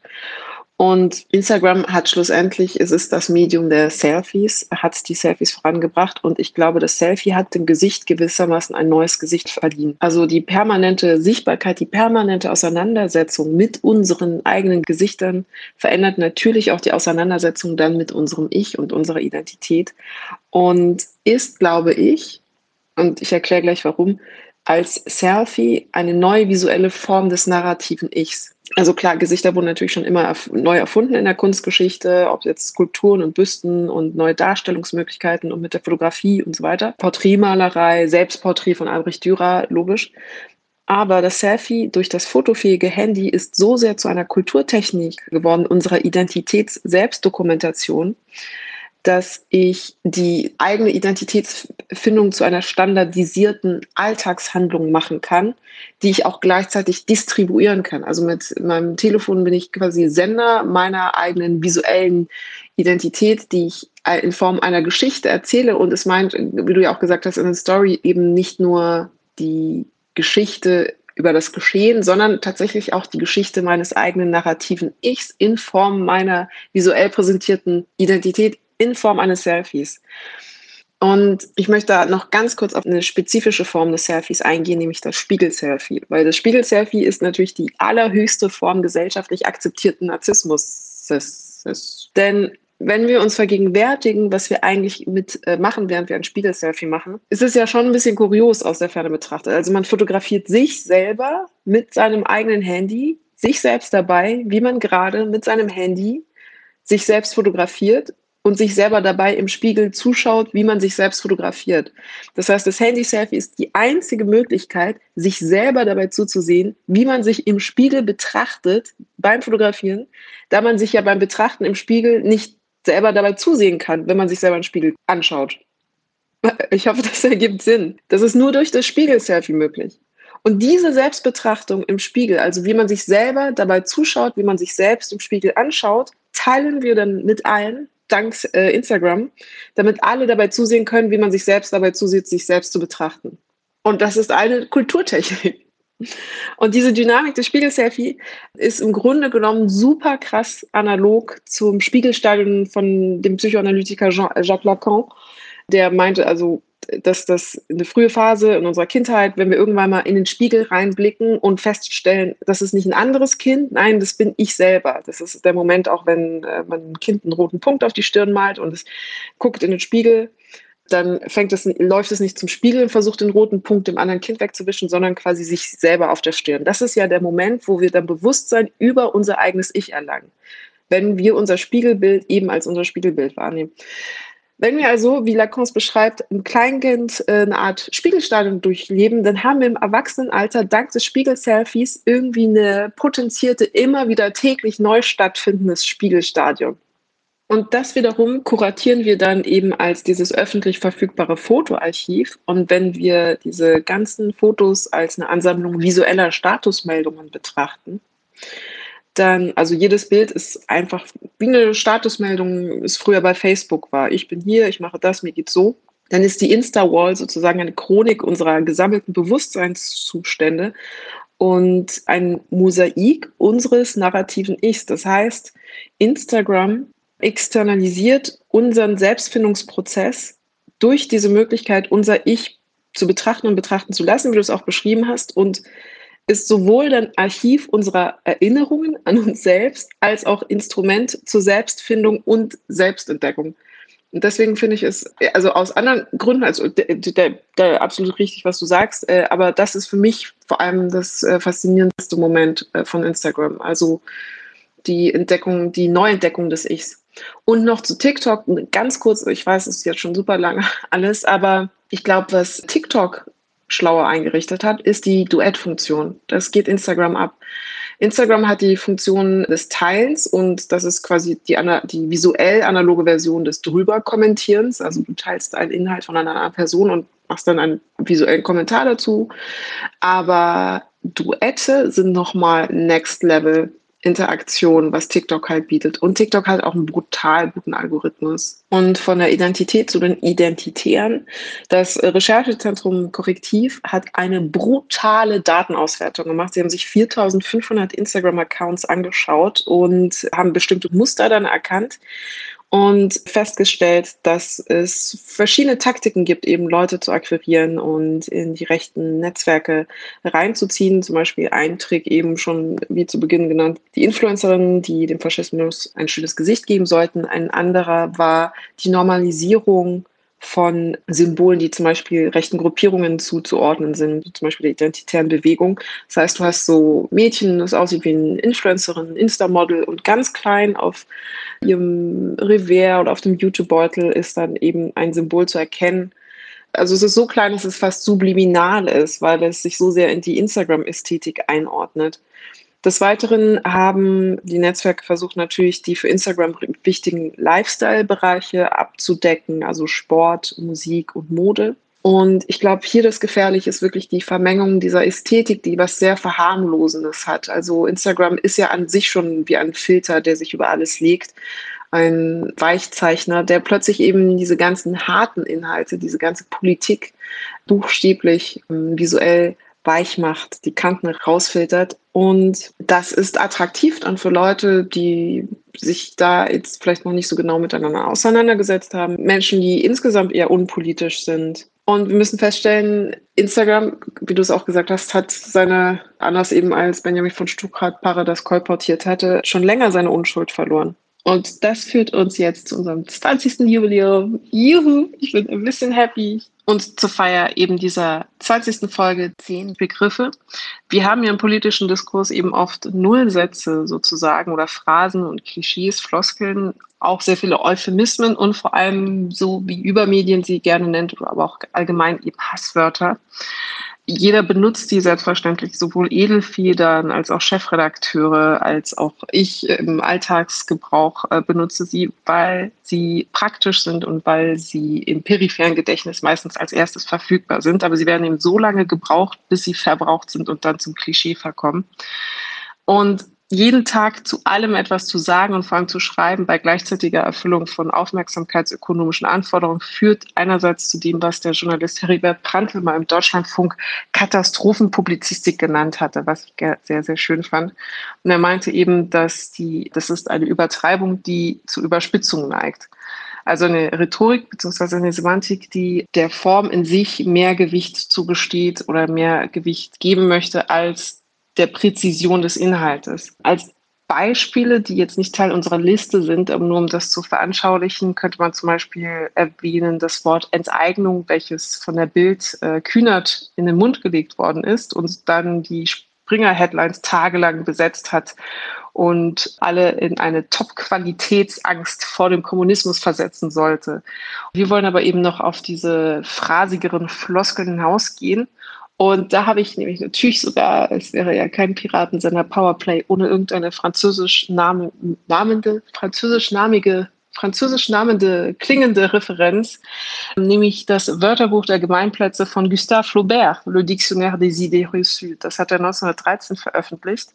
Und Instagram hat schlussendlich, es ist das Medium der Selfies, hat die Selfies vorangebracht und ich glaube, das Selfie hat dem Gesicht gewissermaßen ein neues Gesicht verliehen. Also die permanente Sichtbarkeit, die permanente Auseinandersetzung mit unseren eigenen Gesichtern verändert natürlich auch die Auseinandersetzung dann mit unserem Ich und unserer Identität und ist, glaube ich, und ich erkläre gleich warum, als Selfie eine neue visuelle Form des narrativen Ichs. Also klar, Gesichter wurden natürlich schon immer erf neu erfunden in der Kunstgeschichte, ob jetzt Skulpturen und Büsten und neue Darstellungsmöglichkeiten und mit der Fotografie und so weiter. Porträtmalerei, Selbstporträt von Albrecht Dürer, logisch. Aber das Selfie durch das fotofähige Handy ist so sehr zu einer Kulturtechnik geworden, unserer Identitäts-Selbstdokumentation, dass ich die eigene Identitätsfindung zu einer standardisierten Alltagshandlung machen kann, die ich auch gleichzeitig distribuieren kann. Also mit meinem Telefon bin ich quasi Sender meiner eigenen visuellen Identität, die ich in Form einer Geschichte erzähle. Und es meint, wie du ja auch gesagt hast in der Story, eben nicht nur die Geschichte über das Geschehen, sondern tatsächlich auch die Geschichte meines eigenen narrativen Ichs in Form meiner visuell präsentierten Identität in Form eines Selfies. Und ich möchte da noch ganz kurz auf eine spezifische Form des Selfies eingehen, nämlich das Spiegel-Selfie. Weil das Spiegel-Selfie ist natürlich die allerhöchste Form gesellschaftlich akzeptierten Narzissmus. Denn wenn wir uns vergegenwärtigen, was wir eigentlich mit äh, machen, während wir ein Spiegelselfie machen, ist es ja schon ein bisschen kurios aus der Ferne betrachtet. Also man fotografiert sich selber mit seinem eigenen Handy, sich selbst dabei, wie man gerade mit seinem Handy sich selbst fotografiert und sich selber dabei im Spiegel zuschaut, wie man sich selbst fotografiert. Das heißt, das Handy-Selfie ist die einzige Möglichkeit, sich selber dabei zuzusehen, wie man sich im Spiegel betrachtet beim Fotografieren, da man sich ja beim Betrachten im Spiegel nicht selber dabei zusehen kann, wenn man sich selber im Spiegel anschaut. Ich hoffe, das ergibt Sinn. Das ist nur durch das Spiegel-Selfie möglich. Und diese Selbstbetrachtung im Spiegel, also wie man sich selber dabei zuschaut, wie man sich selbst im Spiegel anschaut, teilen wir dann mit allen, dank äh, Instagram, damit alle dabei zusehen können, wie man sich selbst dabei zusieht, sich selbst zu betrachten. Und das ist eine Kulturtechnik. Und diese Dynamik des Spiegelselfie ist im Grunde genommen super krass analog zum Spiegelstadion von dem Psychoanalytiker Jean, Jacques Lacan, der meinte also, dass das eine frühe Phase in unserer Kindheit, wenn wir irgendwann mal in den Spiegel reinblicken und feststellen, das ist nicht ein anderes Kind, nein, das bin ich selber. Das ist der Moment auch, wenn äh, man ein Kind einen roten Punkt auf die Stirn malt und es guckt in den Spiegel, dann fängt es, läuft es nicht zum Spiegel und versucht den roten Punkt dem anderen Kind wegzuwischen, sondern quasi sich selber auf der Stirn. Das ist ja der Moment, wo wir dann Bewusstsein über unser eigenes Ich erlangen, wenn wir unser Spiegelbild eben als unser Spiegelbild wahrnehmen. Wenn wir also, wie Lacan beschreibt, im Kleinkind äh, eine Art Spiegelstadium durchleben, dann haben wir im Erwachsenenalter dank des Spiegel-Selfies irgendwie eine potenzierte, immer wieder täglich neu stattfindendes Spiegelstadium. Und das wiederum kuratieren wir dann eben als dieses öffentlich verfügbare Fotoarchiv. Und wenn wir diese ganzen Fotos als eine Ansammlung visueller Statusmeldungen betrachten, dann, also jedes Bild ist einfach wie eine Statusmeldung, es früher bei Facebook war. Ich bin hier, ich mache das, mir geht's so. Dann ist die Insta-Wall sozusagen eine Chronik unserer gesammelten Bewusstseinszustände und ein Mosaik unseres narrativen Ichs. Das heißt, Instagram externalisiert unseren Selbstfindungsprozess durch diese Möglichkeit, unser Ich zu betrachten und betrachten zu lassen, wie du es auch beschrieben hast, und ist sowohl ein Archiv unserer Erinnerungen an uns selbst als auch Instrument zur Selbstfindung und Selbstentdeckung. Und deswegen finde ich es, also aus anderen Gründen, also der, der, der absolut richtig, was du sagst, äh, aber das ist für mich vor allem das äh, faszinierendste Moment äh, von Instagram. Also die Entdeckung, die Neuentdeckung des Ichs. Und noch zu TikTok, ganz kurz, ich weiß, es ist jetzt schon super lange alles, aber ich glaube, was TikTok schlauer eingerichtet hat, ist die Duett-Funktion. Das geht Instagram ab. Instagram hat die Funktion des Teils und das ist quasi die, die visuell analoge Version des Drüber-Kommentierens. Also du teilst einen Inhalt von einer anderen Person und machst dann einen visuellen Kommentar dazu. Aber Duette sind nochmal Next Level Interaktion, was TikTok halt bietet. Und TikTok hat auch einen brutal guten Algorithmus. Und von der Identität zu den Identitären, das Recherchezentrum Korrektiv hat eine brutale Datenauswertung gemacht. Sie haben sich 4500 Instagram-Accounts angeschaut und haben bestimmte Muster dann erkannt und festgestellt, dass es verschiedene Taktiken gibt, eben Leute zu akquirieren und in die rechten Netzwerke reinzuziehen. Zum Beispiel ein Trick eben schon, wie zu Beginn genannt, die Influencerinnen, die dem Faschismus ein schönes Gesicht geben sollten. Ein anderer war die Normalisierung von Symbolen, die zum Beispiel rechten Gruppierungen zuzuordnen sind, zum Beispiel der identitären Bewegung. Das heißt, du hast so Mädchen, das aussieht wie eine Influencerin, Insta-Model und ganz klein auf ihrem Revers oder auf dem YouTube-Beutel ist dann eben ein Symbol zu erkennen. Also es ist so klein, dass es fast subliminal ist, weil es sich so sehr in die Instagram-Ästhetik einordnet. Des Weiteren haben die Netzwerke versucht natürlich die für Instagram wichtigen Lifestyle-Bereiche abzudecken, also Sport, Musik und Mode. Und ich glaube, hier das Gefährliche ist wirklich die Vermengung dieser Ästhetik, die was sehr Verharmlosendes hat. Also Instagram ist ja an sich schon wie ein Filter, der sich über alles legt. Ein Weichzeichner, der plötzlich eben diese ganzen harten Inhalte, diese ganze Politik buchstäblich ähm, visuell weich macht, die Kanten rausfiltert. Und das ist attraktiv dann für Leute, die sich da jetzt vielleicht noch nicht so genau miteinander auseinandergesetzt haben. Menschen, die insgesamt eher unpolitisch sind. Und wir müssen feststellen, Instagram, wie du es auch gesagt hast, hat seine, anders eben als Benjamin von Stuttgart Paradas kolportiert hatte, schon länger seine Unschuld verloren. Und das führt uns jetzt zu unserem 20. Jubiläum. Juhu, ich bin ein bisschen happy. Und zur Feier eben dieser 20. Folge zehn Begriffe. Wir haben ja im politischen Diskurs eben oft Nullsätze sozusagen oder Phrasen und Klischees, Floskeln, auch sehr viele Euphemismen und vor allem so wie Übermedien sie gerne nennt, aber auch allgemein eben Hasswörter jeder benutzt die selbstverständlich, sowohl Edelfedern als auch Chefredakteure, als auch ich im Alltagsgebrauch äh, benutze sie, weil sie praktisch sind und weil sie im peripheren Gedächtnis meistens als erstes verfügbar sind. Aber sie werden eben so lange gebraucht, bis sie verbraucht sind und dann zum Klischee verkommen. Und jeden Tag zu allem etwas zu sagen und vor allem zu schreiben bei gleichzeitiger Erfüllung von aufmerksamkeitsökonomischen Anforderungen führt einerseits zu dem, was der Journalist Heribert Prantl mal im Deutschlandfunk Katastrophenpublizistik genannt hatte, was ich sehr, sehr schön fand. Und er meinte eben, dass die, das ist eine Übertreibung, die zu Überspitzungen neigt. Also eine Rhetorik bzw. eine Semantik, die der Form in sich mehr Gewicht zugesteht oder mehr Gewicht geben möchte als der Präzision des Inhaltes. Als Beispiele, die jetzt nicht Teil unserer Liste sind, nur um das zu veranschaulichen, könnte man zum Beispiel erwähnen das Wort Enteignung, welches von der Bild äh, Kühnert in den Mund gelegt worden ist und dann die Springer-Headlines tagelang besetzt hat und alle in eine Top-Qualitätsangst vor dem Kommunismus versetzen sollte. Wir wollen aber eben noch auf diese phrasigeren Floskeln hinausgehen und da habe ich nämlich natürlich sogar, es wäre ja kein Piratensender Powerplay ohne irgendeine französisch namende, französisch namige französisch namende, klingende Referenz, nämlich das Wörterbuch der Gemeinplätze von Gustave Flaubert, Le Dictionnaire des Idées reçues. Das hat er 1913 veröffentlicht.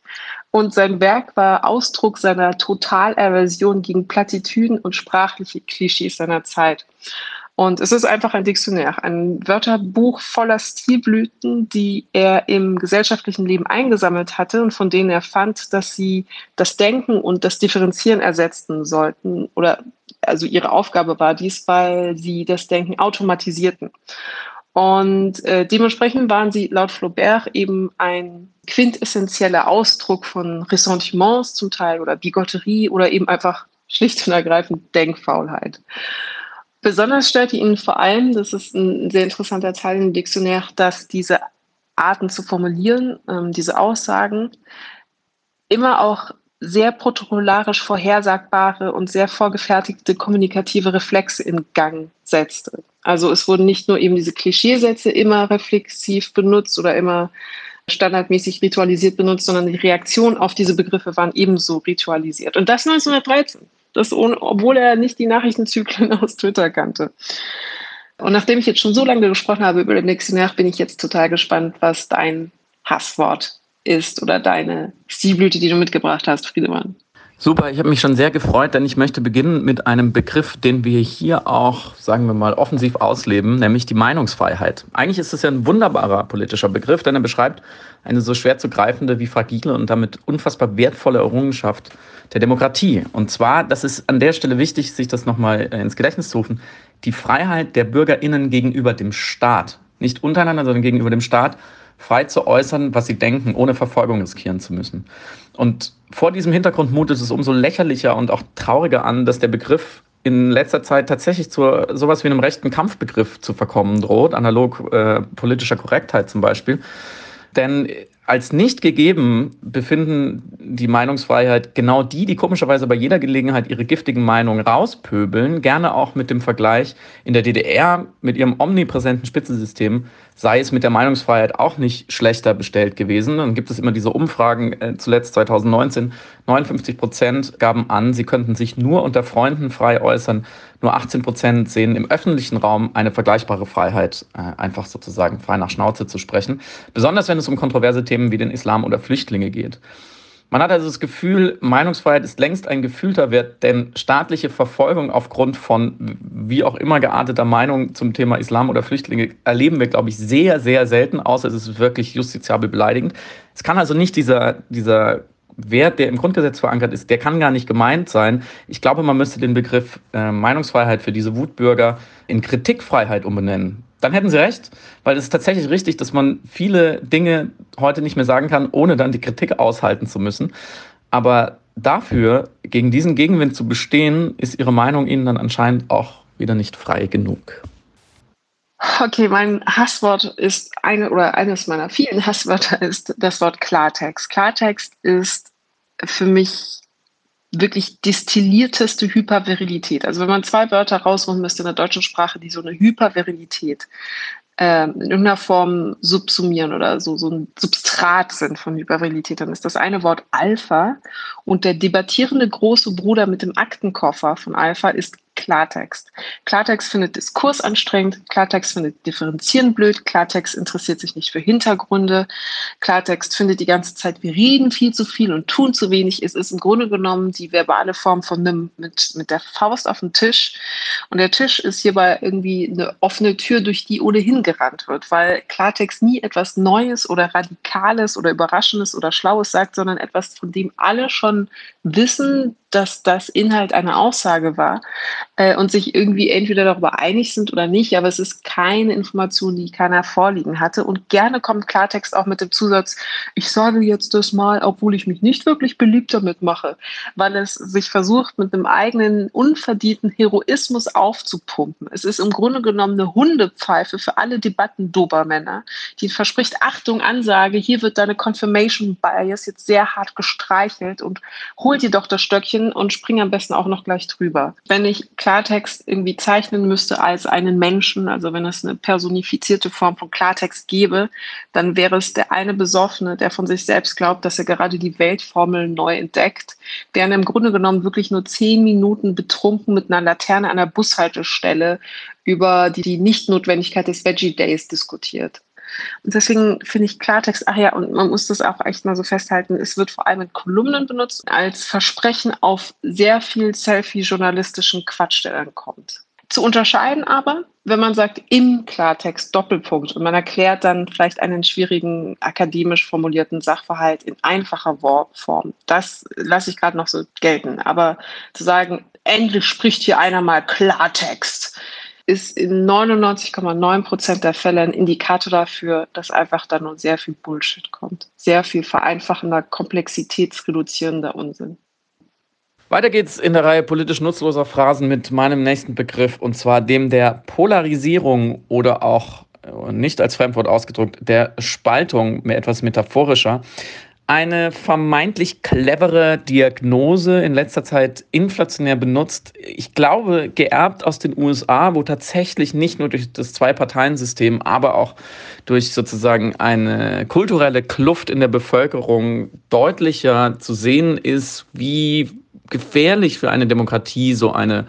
Und sein Werk war Ausdruck seiner Totalaversion gegen Plattitüden und sprachliche Klischees seiner Zeit. Und es ist einfach ein Diktionär, ein Wörterbuch voller Stilblüten, die er im gesellschaftlichen Leben eingesammelt hatte und von denen er fand, dass sie das Denken und das Differenzieren ersetzen sollten oder also ihre Aufgabe war dies, weil sie das Denken automatisierten. Und äh, dementsprechend waren sie laut Flaubert eben ein quintessentieller Ausdruck von Ressentiments zum Teil oder Bigotterie oder eben einfach schlicht und ergreifend Denkfaulheit. Besonders stört ihn vor allem, das ist ein sehr interessanter Teil im Diktionär, dass diese Arten zu formulieren, ähm, diese Aussagen, immer auch sehr protokollarisch vorhersagbare und sehr vorgefertigte kommunikative Reflexe in Gang setzte. Also es wurden nicht nur eben diese Klischeesätze immer reflexiv benutzt oder immer standardmäßig ritualisiert benutzt, sondern die Reaktionen auf diese Begriffe waren ebenso ritualisiert. Und das 1913. Das ohne, obwohl er nicht die Nachrichtenzyklen aus Twitter kannte. Und nachdem ich jetzt schon so lange gesprochen habe über den Dictionär, bin ich jetzt total gespannt, was dein Hasswort ist oder deine Stilblüte, die du mitgebracht hast, Friedemann. Super, ich habe mich schon sehr gefreut, denn ich möchte beginnen mit einem Begriff, den wir hier auch, sagen wir mal, offensiv ausleben, nämlich die Meinungsfreiheit. Eigentlich ist es ja ein wunderbarer politischer Begriff, denn er beschreibt eine so schwer zu greifende wie fragile und damit unfassbar wertvolle Errungenschaft der Demokratie. Und zwar, das ist an der Stelle wichtig, sich das nochmal äh, ins Gedächtnis zu rufen, die Freiheit der BürgerInnen gegenüber dem Staat. Nicht untereinander, sondern gegenüber dem Staat frei zu äußern, was sie denken, ohne Verfolgung riskieren zu müssen. Und vor diesem Hintergrund mutet es umso lächerlicher und auch trauriger an, dass der Begriff in letzter Zeit tatsächlich zu sowas wie einem rechten Kampfbegriff zu verkommen droht, analog äh, politischer Korrektheit zum Beispiel. Denn als nicht gegeben befinden die Meinungsfreiheit genau die, die komischerweise bei jeder Gelegenheit ihre giftigen Meinungen rauspöbeln, gerne auch mit dem Vergleich in der DDR mit ihrem omnipräsenten Spitzensystem sei es mit der Meinungsfreiheit auch nicht schlechter bestellt gewesen. Dann gibt es immer diese Umfragen, äh, zuletzt 2019, 59 Prozent gaben an, sie könnten sich nur unter Freunden frei äußern. Nur 18 Prozent sehen im öffentlichen Raum eine vergleichbare Freiheit, äh, einfach sozusagen frei nach Schnauze zu sprechen. Besonders wenn es um kontroverse Themen wie den Islam oder Flüchtlinge geht. Man hat also das Gefühl, Meinungsfreiheit ist längst ein gefühlter Wert, denn staatliche Verfolgung aufgrund von wie auch immer gearteter Meinung zum Thema Islam oder Flüchtlinge erleben wir, glaube ich, sehr, sehr selten, außer es ist wirklich justiziabel beleidigend. Es kann also nicht dieser, dieser Wert, der im Grundgesetz verankert ist, der kann gar nicht gemeint sein. Ich glaube, man müsste den Begriff äh, Meinungsfreiheit für diese Wutbürger in Kritikfreiheit umbenennen dann hätten Sie recht, weil es ist tatsächlich richtig, dass man viele Dinge heute nicht mehr sagen kann, ohne dann die Kritik aushalten zu müssen. Aber dafür, gegen diesen Gegenwind zu bestehen, ist Ihre Meinung Ihnen dann anscheinend auch wieder nicht frei genug. Okay, mein Hasswort ist eine oder eines meiner vielen Hasswörter ist das Wort Klartext. Klartext ist für mich wirklich destillierteste Hypervirilität. Also wenn man zwei Wörter rausholen müsste in der deutschen Sprache, die so eine Hypervirilität äh, in irgendeiner Form subsumieren oder so, so ein Substrat sind von Hypervirilität, dann ist das eine Wort Alpha und der debattierende große Bruder mit dem Aktenkoffer von Alpha ist Klartext. Klartext findet Diskurs anstrengend, Klartext findet Differenzieren blöd, Klartext interessiert sich nicht für Hintergründe, Klartext findet die ganze Zeit, wir reden viel zu viel und tun zu wenig. Es ist im Grunde genommen die verbale Form von einem mit, mit der Faust auf den Tisch. Und der Tisch ist hierbei irgendwie eine offene Tür, durch die ohnehin gerannt wird, weil Klartext nie etwas Neues oder Radikales oder Überraschendes oder Schlaues sagt, sondern etwas, von dem alle schon wissen, dass das Inhalt einer Aussage war äh, und sich irgendwie entweder darüber einig sind oder nicht, aber es ist keine Information, die keiner vorliegen hatte. Und gerne kommt Klartext auch mit dem Zusatz, ich sage jetzt das mal, obwohl ich mich nicht wirklich beliebt damit mache, weil es sich versucht, mit einem eigenen unverdienten Heroismus aufzupumpen. Es ist im Grunde genommen eine Hundepfeife für alle Debatten-Dobermänner, die verspricht, Achtung, Ansage, hier wird deine Confirmation Bias jetzt sehr hart gestreichelt und hol dir doch das Stöckchen hin und springe am besten auch noch gleich drüber. Wenn ich Klartext irgendwie zeichnen müsste als einen Menschen, also wenn es eine personifizierte Form von Klartext gäbe, dann wäre es der eine Besoffene, der von sich selbst glaubt, dass er gerade die Weltformel neu entdeckt, der im Grunde genommen wirklich nur zehn Minuten betrunken mit einer Laterne an der Bushaltestelle über die Nichtnotwendigkeit des Veggie Days diskutiert. Und deswegen finde ich Klartext, ach ja, und man muss das auch echt mal so festhalten, es wird vor allem in Kolumnen benutzt, als Versprechen auf sehr viel Selfie-journalistischen Quatsch, der dann kommt. Zu unterscheiden aber, wenn man sagt im Klartext Doppelpunkt und man erklärt dann vielleicht einen schwierigen akademisch formulierten Sachverhalt in einfacher Form, das lasse ich gerade noch so gelten. Aber zu sagen, endlich spricht hier einer mal Klartext, ist in 99,9 Prozent der Fälle ein Indikator dafür, dass einfach da nur sehr viel Bullshit kommt. Sehr viel vereinfachender, komplexitätsreduzierender Unsinn. Weiter geht's in der Reihe politisch nutzloser Phrasen mit meinem nächsten Begriff und zwar dem der Polarisierung oder auch äh, nicht als Fremdwort ausgedrückt, der Spaltung, mehr etwas metaphorischer eine vermeintlich clevere Diagnose in letzter Zeit inflationär benutzt. Ich glaube, geerbt aus den USA, wo tatsächlich nicht nur durch das Zwei-Parteien-System, aber auch durch sozusagen eine kulturelle Kluft in der Bevölkerung deutlicher zu sehen ist, wie gefährlich für eine Demokratie so eine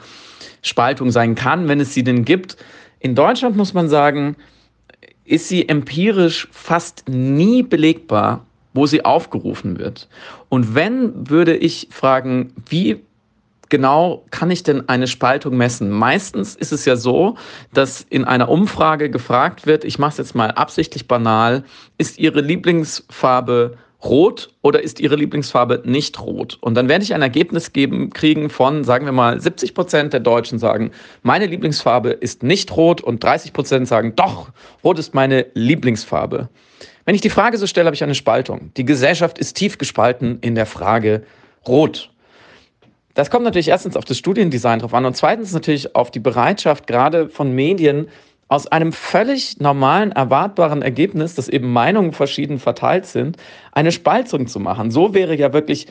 Spaltung sein kann, wenn es sie denn gibt. In Deutschland muss man sagen, ist sie empirisch fast nie belegbar wo sie aufgerufen wird. Und wenn, würde ich fragen, wie genau kann ich denn eine Spaltung messen? Meistens ist es ja so, dass in einer Umfrage gefragt wird, ich mache es jetzt mal absichtlich banal, ist Ihre Lieblingsfarbe rot oder ist Ihre Lieblingsfarbe nicht rot? Und dann werde ich ein Ergebnis geben, kriegen von, sagen wir mal, 70 Prozent der Deutschen sagen, meine Lieblingsfarbe ist nicht rot und 30 Prozent sagen, doch, rot ist meine Lieblingsfarbe. Wenn ich die Frage so stelle, habe ich eine Spaltung. Die Gesellschaft ist tief gespalten in der Frage Rot. Das kommt natürlich erstens auf das Studiendesign drauf an und zweitens natürlich auf die Bereitschaft gerade von Medien aus einem völlig normalen, erwartbaren Ergebnis, dass eben Meinungen verschieden verteilt sind, eine Spaltung zu machen. So wäre ja wirklich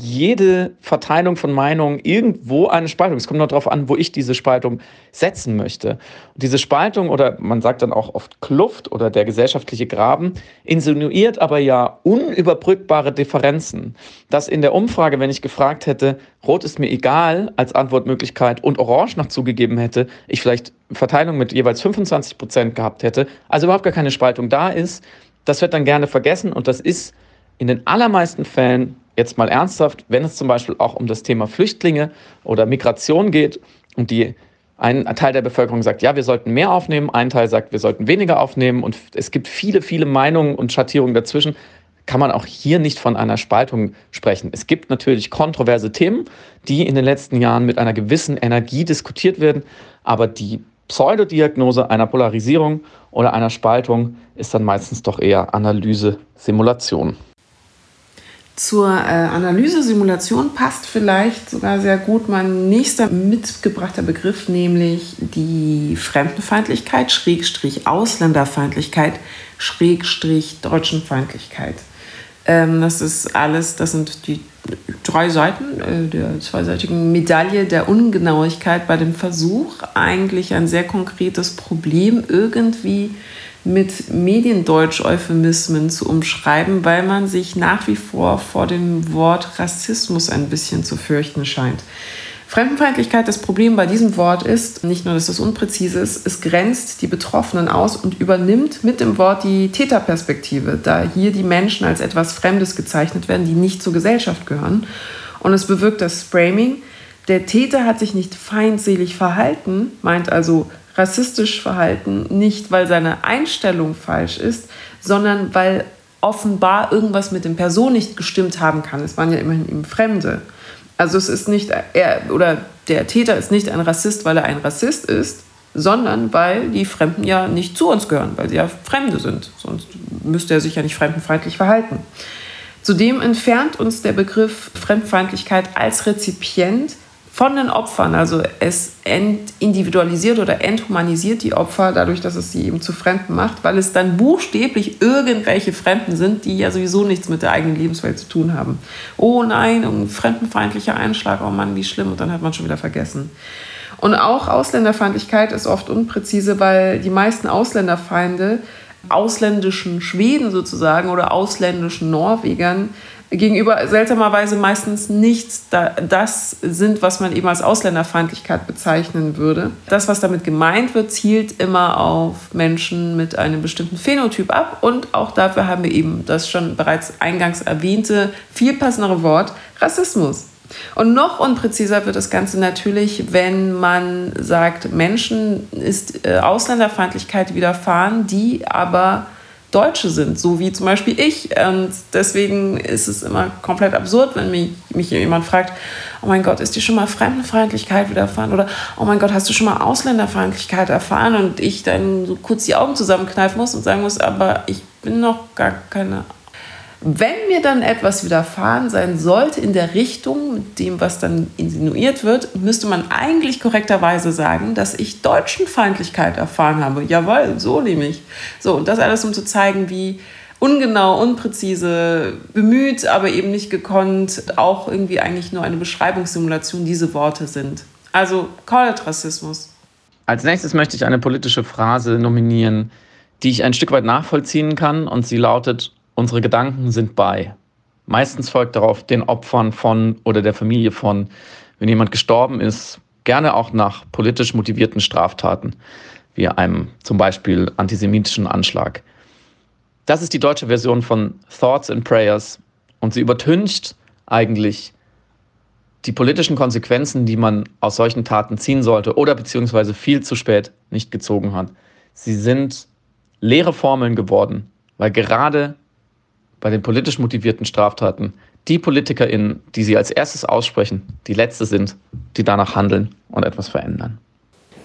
jede Verteilung von Meinungen irgendwo eine Spaltung. Es kommt nur darauf an, wo ich diese Spaltung setzen möchte. Und diese Spaltung oder man sagt dann auch oft Kluft oder der gesellschaftliche Graben insinuiert aber ja unüberbrückbare Differenzen. Dass in der Umfrage, wenn ich gefragt hätte, Rot ist mir egal als Antwortmöglichkeit und Orange noch zugegeben hätte, ich vielleicht Verteilung mit jeweils 25 Prozent gehabt hätte, also überhaupt gar keine Spaltung da ist, das wird dann gerne vergessen und das ist in den allermeisten Fällen jetzt mal ernsthaft, wenn es zum Beispiel auch um das Thema Flüchtlinge oder Migration geht und die ein Teil der Bevölkerung sagt, ja, wir sollten mehr aufnehmen, ein Teil sagt, wir sollten weniger aufnehmen und es gibt viele, viele Meinungen und Schattierungen dazwischen, kann man auch hier nicht von einer Spaltung sprechen. Es gibt natürlich kontroverse Themen, die in den letzten Jahren mit einer gewissen Energie diskutiert werden, aber die Pseudodiagnose einer Polarisierung oder einer Spaltung ist dann meistens doch eher Analyse, Simulation. Zur äh, Analyse-Simulation passt vielleicht sogar sehr gut mein nächster mitgebrachter Begriff, nämlich die Fremdenfeindlichkeit, Schrägstrich Ausländerfeindlichkeit, Schrägstrich Deutschenfeindlichkeit. Ähm, das ist alles, das sind die drei Seiten äh, der zweiseitigen Medaille der Ungenauigkeit bei dem Versuch, eigentlich ein sehr konkretes Problem irgendwie mit Mediendeutsch-Euphemismen zu umschreiben, weil man sich nach wie vor vor dem Wort Rassismus ein bisschen zu fürchten scheint. Fremdenfeindlichkeit, das Problem bei diesem Wort ist, nicht nur, dass es unpräzise ist, es grenzt die Betroffenen aus und übernimmt mit dem Wort die Täterperspektive, da hier die Menschen als etwas Fremdes gezeichnet werden, die nicht zur Gesellschaft gehören. Und es bewirkt das Framing. Der Täter hat sich nicht feindselig verhalten, meint also rassistisch verhalten, nicht weil seine Einstellung falsch ist, sondern weil offenbar irgendwas mit dem Person nicht gestimmt haben kann. Es waren ja immerhin ihm Fremde. Also es ist nicht, er oder der Täter ist nicht ein Rassist, weil er ein Rassist ist, sondern weil die Fremden ja nicht zu uns gehören, weil sie ja Fremde sind. Sonst müsste er sich ja nicht fremdenfeindlich verhalten. Zudem entfernt uns der Begriff Fremdfeindlichkeit als Rezipient von den Opfern. Also es individualisiert oder enthumanisiert die Opfer dadurch, dass es sie eben zu Fremden macht, weil es dann buchstäblich irgendwelche Fremden sind, die ja sowieso nichts mit der eigenen Lebenswelt zu tun haben. Oh nein, ein fremdenfeindlicher Einschlag, oh Mann, wie schlimm, und dann hat man schon wieder vergessen. Und auch Ausländerfeindlichkeit ist oft unpräzise, weil die meisten Ausländerfeinde ausländischen Schweden sozusagen oder ausländischen Norwegern gegenüber seltsamerweise meistens nicht das sind, was man eben als Ausländerfeindlichkeit bezeichnen würde. Das, was damit gemeint wird, zielt immer auf Menschen mit einem bestimmten Phänotyp ab und auch dafür haben wir eben das schon bereits eingangs erwähnte, viel passendere Wort Rassismus. Und noch unpräziser wird das Ganze natürlich, wenn man sagt, Menschen ist äh, Ausländerfeindlichkeit widerfahren, die aber Deutsche sind, so wie zum Beispiel ich. Und deswegen ist es immer komplett absurd, wenn mich, mich jemand fragt, oh mein Gott, ist dir schon mal Fremdenfeindlichkeit widerfahren? Oder oh mein Gott, hast du schon mal Ausländerfeindlichkeit erfahren? Und ich dann so kurz die Augen zusammenkneifen muss und sagen muss, aber ich bin noch gar keine wenn mir dann etwas widerfahren sein sollte in der Richtung mit dem, was dann insinuiert wird, müsste man eigentlich korrekterweise sagen, dass ich Deutschenfeindlichkeit erfahren habe. Jawohl, so nämlich. So, und das alles, um zu zeigen, wie ungenau, unpräzise, bemüht, aber eben nicht gekonnt, auch irgendwie eigentlich nur eine Beschreibungssimulation diese Worte sind. Also, call it Rassismus. Als nächstes möchte ich eine politische Phrase nominieren, die ich ein Stück weit nachvollziehen kann und sie lautet, Unsere Gedanken sind bei. Meistens folgt darauf den Opfern von oder der Familie von, wenn jemand gestorben ist, gerne auch nach politisch motivierten Straftaten, wie einem zum Beispiel antisemitischen Anschlag. Das ist die deutsche Version von Thoughts and Prayers und sie übertüncht eigentlich die politischen Konsequenzen, die man aus solchen Taten ziehen sollte oder beziehungsweise viel zu spät nicht gezogen hat. Sie sind leere Formeln geworden, weil gerade bei den politisch motivierten Straftaten die PolitikerInnen, die sie als erstes aussprechen, die Letzte sind, die danach handeln und etwas verändern.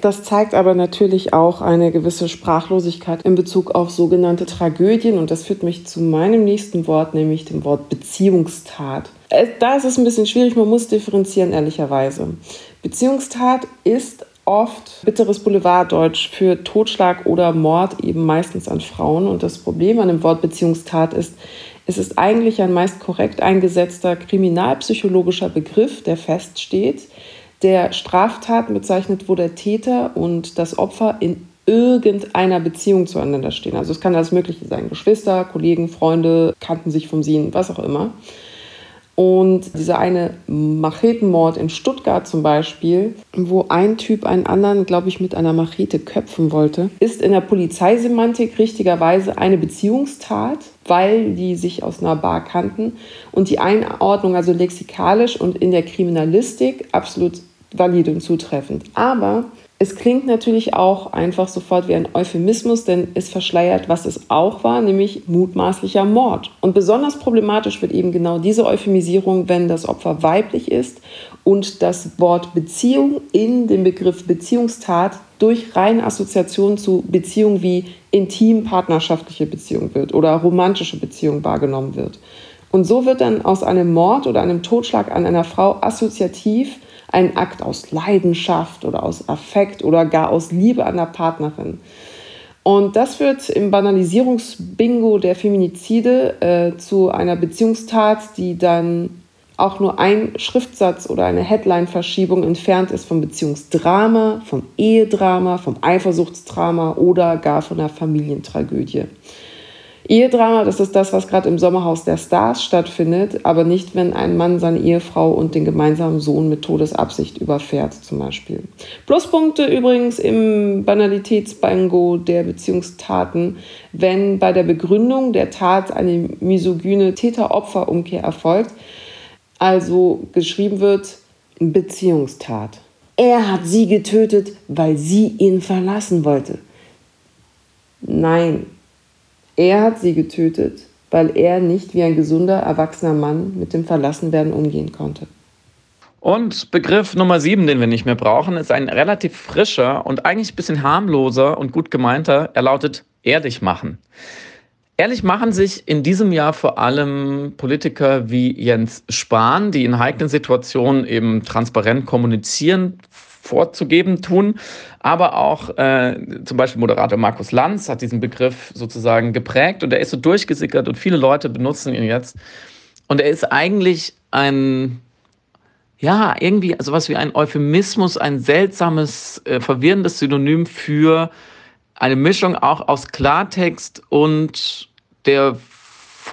Das zeigt aber natürlich auch eine gewisse Sprachlosigkeit in Bezug auf sogenannte Tragödien. Und das führt mich zu meinem nächsten Wort, nämlich dem Wort Beziehungstat. Äh, da ist es ein bisschen schwierig, man muss differenzieren, ehrlicherweise. Beziehungstat ist oft bitteres Boulevarddeutsch für Totschlag oder Mord eben meistens an Frauen. Und das Problem an dem Wort Beziehungstat ist, es ist eigentlich ein meist korrekt eingesetzter kriminalpsychologischer Begriff, der feststeht, der Straftaten bezeichnet, wo der Täter und das Opfer in irgendeiner Beziehung zueinander stehen. Also es kann alles Mögliche sein. Geschwister, Kollegen, Freunde, kannten sich vom Sehen, was auch immer. Und dieser eine Machetenmord in Stuttgart zum Beispiel, wo ein Typ einen anderen, glaube ich, mit einer Machete köpfen wollte, ist in der Polizeisemantik richtigerweise eine Beziehungstat, weil die sich aus einer Bar kannten. Und die Einordnung, also lexikalisch und in der Kriminalistik, absolut valid und zutreffend. Aber es klingt natürlich auch einfach sofort wie ein Euphemismus, denn es verschleiert, was es auch war, nämlich mutmaßlicher Mord. Und besonders problematisch wird eben genau diese Euphemisierung, wenn das Opfer weiblich ist und das Wort Beziehung in den Begriff Beziehungstat durch reine Assoziation zu Beziehung wie intim partnerschaftliche Beziehung wird oder romantische Beziehung wahrgenommen wird. Und so wird dann aus einem Mord oder einem Totschlag an einer Frau assoziativ ein Akt aus Leidenschaft oder aus Affekt oder gar aus Liebe an der Partnerin. Und das führt im Banalisierungsbingo der Feminizide äh, zu einer Beziehungstat, die dann auch nur ein Schriftsatz oder eine Headline-Verschiebung entfernt ist vom Beziehungsdrama, vom Ehedrama, vom Eifersuchtsdrama oder gar von einer Familientragödie. Ehedrama, das ist das, was gerade im Sommerhaus der Stars stattfindet, aber nicht, wenn ein Mann seine Ehefrau und den gemeinsamen Sohn mit Todesabsicht überfährt, zum Beispiel. Pluspunkte übrigens im Banalitätsbango der Beziehungstaten, wenn bei der Begründung der Tat eine misogyne Täter-Opfer-Umkehr erfolgt, also geschrieben wird, Beziehungstat. Er hat sie getötet, weil sie ihn verlassen wollte. Nein, er hat sie getötet, weil er nicht wie ein gesunder, erwachsener Mann mit dem Verlassenwerden umgehen konnte. Und Begriff Nummer sieben, den wir nicht mehr brauchen, ist ein relativ frischer und eigentlich ein bisschen harmloser und gut gemeinter. Er lautet ehrlich machen. Ehrlich machen sich in diesem Jahr vor allem Politiker wie Jens Spahn, die in heiklen Situationen eben transparent kommunizieren, vorzugeben tun. Aber auch äh, zum Beispiel Moderator Markus Lanz hat diesen Begriff sozusagen geprägt und er ist so durchgesickert und viele Leute benutzen ihn jetzt. Und er ist eigentlich ein, ja, irgendwie sowas wie ein Euphemismus, ein seltsames, äh, verwirrendes Synonym für eine Mischung auch aus Klartext und der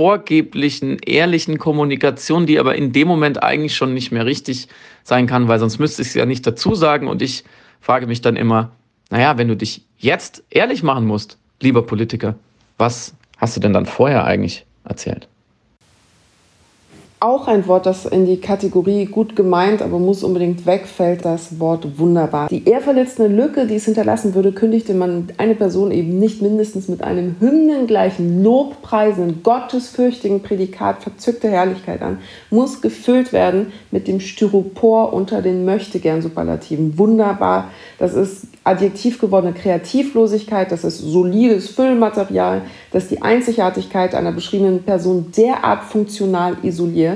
vorgeblichen, ehrlichen Kommunikation, die aber in dem Moment eigentlich schon nicht mehr richtig sein kann, weil sonst müsste ich es ja nicht dazu sagen. Und ich frage mich dann immer, naja, wenn du dich jetzt ehrlich machen musst, lieber Politiker, was hast du denn dann vorher eigentlich erzählt? Auch ein Wort, das in die Kategorie gut gemeint, aber muss unbedingt wegfällt, das Wort wunderbar. Die ehrverletzende Lücke, die es hinterlassen würde, kündigte man eine Person eben nicht mindestens mit einem hymnengleichen, lobpreisenden, gottesfürchtigen Prädikat verzückte Herrlichkeit an, muss gefüllt werden mit dem Styropor unter den Möchtegern-Superlativen. Wunderbar, das ist adjektiv gewordene Kreativlosigkeit, das ist solides Füllmaterial, das die Einzigartigkeit einer beschriebenen Person derart funktional isoliert,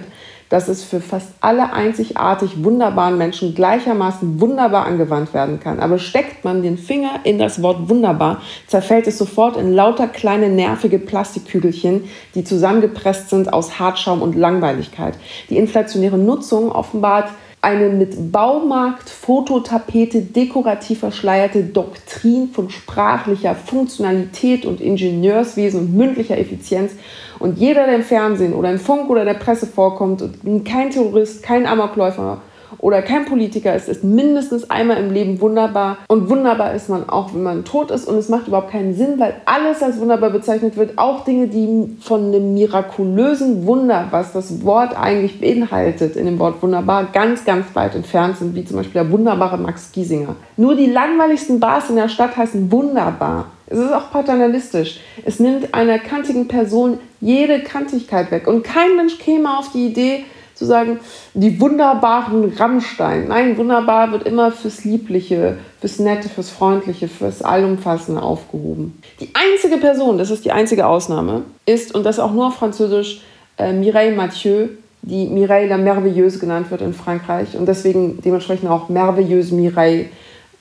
dass es für fast alle einzigartig wunderbaren Menschen gleichermaßen wunderbar angewandt werden kann. Aber steckt man den Finger in das Wort wunderbar, zerfällt es sofort in lauter kleine nervige Plastikkügelchen, die zusammengepresst sind aus Hartschaum und Langweiligkeit. Die inflationäre Nutzung offenbart eine mit Baumarkt, Fototapete dekorativ verschleierte Doktrin von sprachlicher Funktionalität und Ingenieurswesen und mündlicher Effizienz. Und jeder, der im Fernsehen oder im Funk oder der Presse vorkommt und kein Terrorist, kein Amokläufer oder kein Politiker ist, ist mindestens einmal im Leben wunderbar. Und wunderbar ist man auch, wenn man tot ist. Und es macht überhaupt keinen Sinn, weil alles als wunderbar bezeichnet wird. Auch Dinge, die von einem mirakulösen Wunder, was das Wort eigentlich beinhaltet, in dem Wort wunderbar, ganz, ganz weit entfernt sind, wie zum Beispiel der wunderbare Max Giesinger. Nur die langweiligsten Bars in der Stadt heißen wunderbar. Es ist auch paternalistisch. Es nimmt einer kantigen Person jede Kantigkeit weg. Und kein Mensch käme auf die Idee, zu sagen, die wunderbaren Rammstein. Nein, wunderbar wird immer fürs Liebliche, fürs Nette, fürs Freundliche, fürs Allumfassende aufgehoben. Die einzige Person, das ist die einzige Ausnahme, ist, und das auch nur auf Französisch, äh, Mireille Mathieu, die Mireille la Merveilleuse genannt wird in Frankreich und deswegen dementsprechend auch Merveilleuse Mireille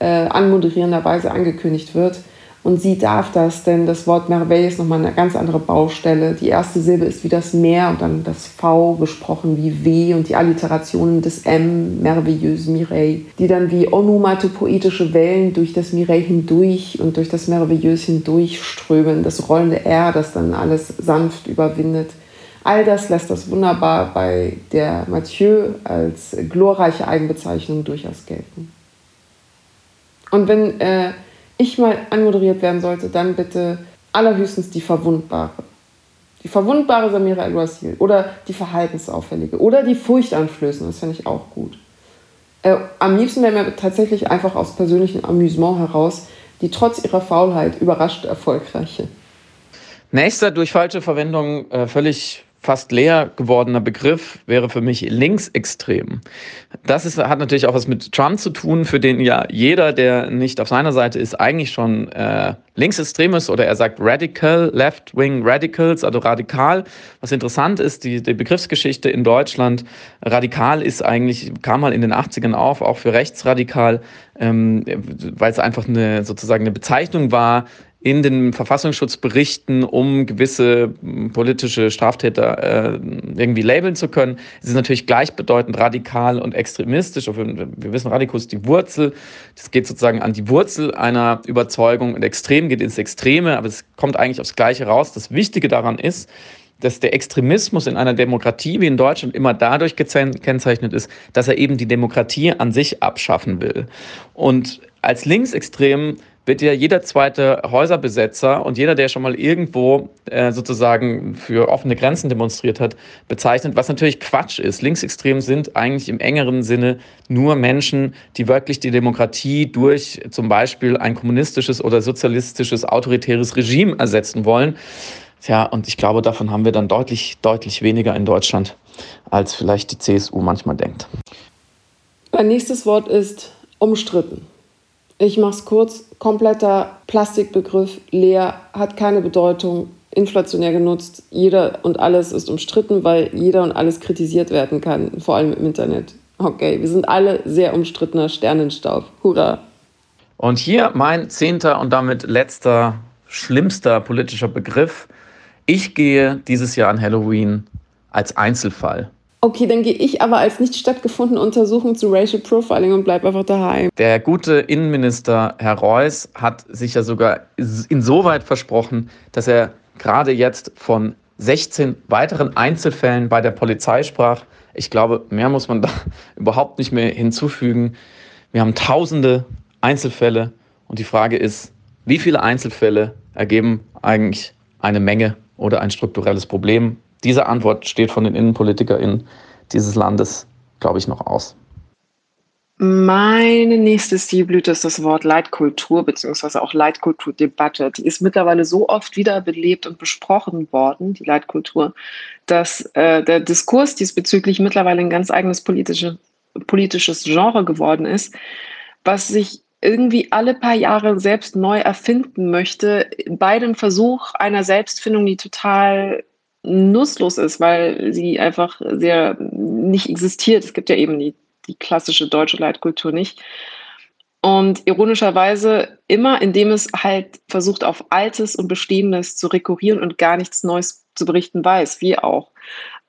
äh, anmoderierenderweise angekündigt wird. Und sie darf das, denn das Wort Merveille ist nochmal eine ganz andere Baustelle. Die erste Silbe ist wie das Meer und dann das V gesprochen wie W und die Alliterationen des M, merveilleuse Mireille, die dann wie onomatopoetische Wellen durch das Mireille hindurch und durch das Merveilleuse hindurch strömen. Das rollende R, das dann alles sanft überwindet. All das lässt das wunderbar bei der Mathieu als glorreiche Eigenbezeichnung durchaus gelten. Und wenn äh, ich mal anmoderiert werden sollte, dann bitte allerhöchstens die Verwundbare. Die verwundbare Samira El-Wasil oder die verhaltensauffällige oder die furchteinflößende, das finde ich auch gut. Äh, am liebsten wäre mir tatsächlich einfach aus persönlichem Amüsement heraus die trotz ihrer Faulheit überrascht erfolgreiche. Nächster durch falsche Verwendung äh, völlig fast leer gewordener Begriff wäre für mich linksextrem. Das ist, hat natürlich auch was mit Trump zu tun, für den ja jeder, der nicht auf seiner Seite ist, eigentlich schon äh, linksextrem ist oder er sagt radical, left-wing radicals, also radikal. Was interessant ist, die, die Begriffsgeschichte in Deutschland, radikal ist eigentlich, kam mal in den 80ern auf, auch für rechtsradikal, ähm, weil es einfach eine sozusagen eine Bezeichnung war, in den Verfassungsschutzberichten, um gewisse hm, politische Straftäter äh, irgendwie labeln zu können. Es ist natürlich gleichbedeutend radikal und extremistisch. Wir wissen, Radikus ist die Wurzel. Das geht sozusagen an die Wurzel einer Überzeugung und extrem geht ins Extreme, aber es kommt eigentlich aufs Gleiche raus. Das Wichtige daran ist, dass der Extremismus in einer Demokratie wie in Deutschland immer dadurch gekennzeichnet ist, dass er eben die Demokratie an sich abschaffen will. Und als Linksextrem wird ja jeder zweite Häuserbesetzer und jeder, der schon mal irgendwo äh, sozusagen für offene Grenzen demonstriert hat, bezeichnet, was natürlich Quatsch ist. Linksextrem sind eigentlich im engeren Sinne nur Menschen, die wirklich die Demokratie durch zum Beispiel ein kommunistisches oder sozialistisches autoritäres Regime ersetzen wollen. Tja, und ich glaube, davon haben wir dann deutlich, deutlich weniger in Deutschland, als vielleicht die CSU manchmal denkt. Mein nächstes Wort ist umstritten. Ich mache es kurz. Kompletter Plastikbegriff, leer, hat keine Bedeutung, inflationär genutzt. Jeder und alles ist umstritten, weil jeder und alles kritisiert werden kann, vor allem im Internet. Okay, wir sind alle sehr umstrittener Sternenstaub. Hurra! Und hier mein zehnter und damit letzter, schlimmster politischer Begriff. Ich gehe dieses Jahr an Halloween als Einzelfall. Okay, dann gehe ich aber als nicht stattgefundene Untersuchung zu Racial Profiling und bleibe einfach daheim. Der gute Innenminister Herr Reuss hat sich ja sogar insoweit versprochen, dass er gerade jetzt von 16 weiteren Einzelfällen bei der Polizei sprach. Ich glaube, mehr muss man da überhaupt nicht mehr hinzufügen. Wir haben tausende Einzelfälle und die Frage ist, wie viele Einzelfälle ergeben eigentlich eine Menge oder ein strukturelles Problem? Diese Antwort steht von den InnenpolitikerInnen dieses Landes, glaube ich, noch aus. Meine nächste Stilblüte ist das Wort Leitkultur beziehungsweise auch Leitkulturdebatte. Die ist mittlerweile so oft wiederbelebt und besprochen worden, die Leitkultur, dass äh, der Diskurs diesbezüglich mittlerweile ein ganz eigenes politische, politisches Genre geworden ist, was sich irgendwie alle paar Jahre selbst neu erfinden möchte, bei dem Versuch einer Selbstfindung, die total nutzlos ist, weil sie einfach sehr nicht existiert. Es gibt ja eben die, die klassische deutsche Leitkultur nicht. Und ironischerweise immer, indem es halt versucht, auf Altes und Bestehendes zu rekurrieren und gar nichts Neues zu berichten weiß, wie auch.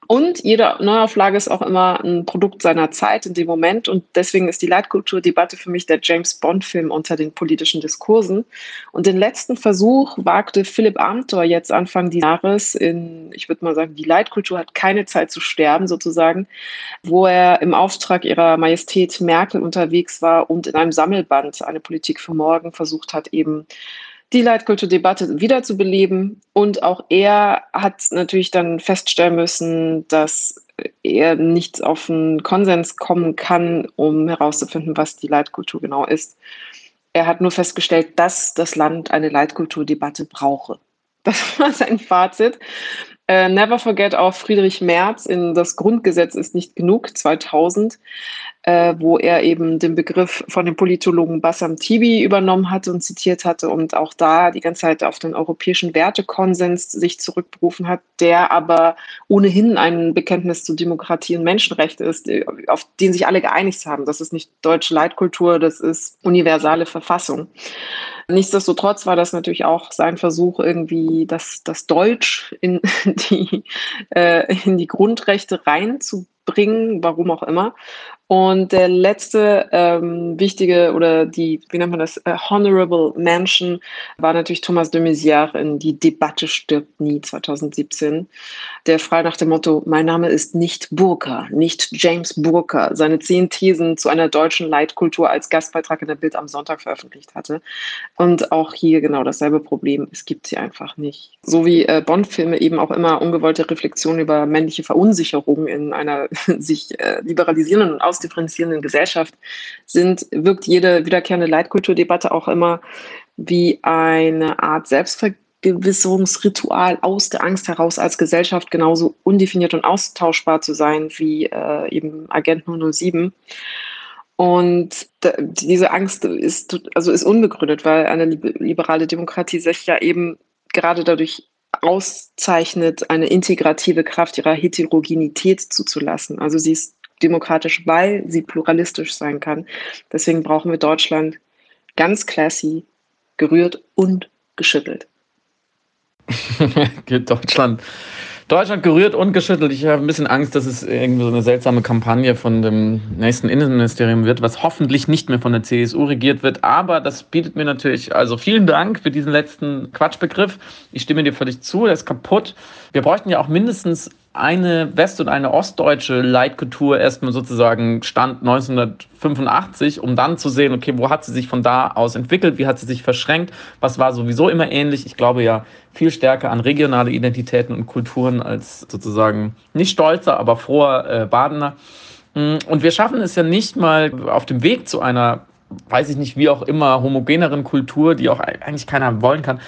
Und jede Neuauflage ist auch immer ein Produkt seiner Zeit in dem Moment. Und deswegen ist die Leitkulturdebatte für mich der James Bond-Film unter den politischen Diskursen. Und den letzten Versuch wagte Philipp Amthor jetzt Anfang dieses Jahres in, ich würde mal sagen, die Leitkultur hat keine Zeit zu sterben sozusagen, wo er im Auftrag ihrer Majestät Merkel unterwegs war und in einem Sammelband eine Politik für morgen versucht hat, eben die Leitkulturdebatte wiederzubeleben. Und auch er hat natürlich dann feststellen müssen, dass er nicht auf einen Konsens kommen kann, um herauszufinden, was die Leitkultur genau ist. Er hat nur festgestellt, dass das Land eine Leitkulturdebatte brauche. Das war sein Fazit. Äh, never forget auch Friedrich Merz in Das Grundgesetz ist nicht genug 2000, äh, wo er eben den Begriff von dem Politologen Bassam Tibi übernommen hatte und zitiert hatte und auch da die ganze Zeit auf den europäischen Wertekonsens sich zurückberufen hat, der aber ohnehin ein Bekenntnis zu Demokratie und Menschenrechte ist, äh, auf den sich alle geeinigt haben. Das ist nicht deutsche Leitkultur, das ist universale Verfassung. Nichtsdestotrotz war das natürlich auch sein Versuch, irgendwie das, das Deutsch in die, äh, in die Grundrechte reinzubringen, warum auch immer. Und der letzte ähm, wichtige oder die, wie nennt man das, äh, Honorable Mention war natürlich Thomas de Maizière in Die Debatte stirbt nie 2017. Der frei nach dem Motto, mein Name ist nicht Burka, nicht James Burka, seine zehn Thesen zu einer deutschen Leitkultur als Gastbeitrag in der Bild am Sonntag veröffentlicht hatte. Und auch hier genau dasselbe Problem, es gibt sie einfach nicht. So wie äh, Bond-Filme eben auch immer ungewollte Reflexionen über männliche Verunsicherung in einer sich äh, liberalisierenden und ausdifferenzierenden Gesellschaft sind, wirkt jede wiederkehrende Leitkulturdebatte auch immer wie eine Art Selbstvergewisserung Vergewisserungsritual aus der Angst heraus als Gesellschaft genauso undefiniert und austauschbar zu sein wie äh, eben Agent 007. Und diese Angst ist, also ist unbegründet, weil eine liberale Demokratie sich ja eben gerade dadurch auszeichnet, eine integrative Kraft ihrer Heterogenität zuzulassen. Also sie ist demokratisch, weil sie pluralistisch sein kann. Deswegen brauchen wir Deutschland ganz classy, gerührt und geschüttelt. Deutschland Deutschland gerührt und geschüttelt. Ich habe ein bisschen Angst, dass es irgendwie so eine seltsame Kampagne von dem nächsten Innenministerium wird, was hoffentlich nicht mehr von der CSU regiert wird. Aber das bietet mir natürlich, also vielen Dank für diesen letzten Quatschbegriff. Ich stimme dir völlig zu, der ist kaputt. Wir bräuchten ja auch mindestens eine west- und eine ostdeutsche Leitkultur erstmal sozusagen stand 1985, um dann zu sehen, okay, wo hat sie sich von da aus entwickelt, wie hat sie sich verschränkt, was war sowieso immer ähnlich. Ich glaube ja viel stärker an regionale Identitäten und Kulturen als sozusagen nicht stolzer, aber froher äh, Badener. Mm, und wir schaffen es ja nicht mal auf dem Weg zu einer, weiß ich nicht, wie auch immer, homogeneren Kultur, die auch eigentlich keiner wollen kann,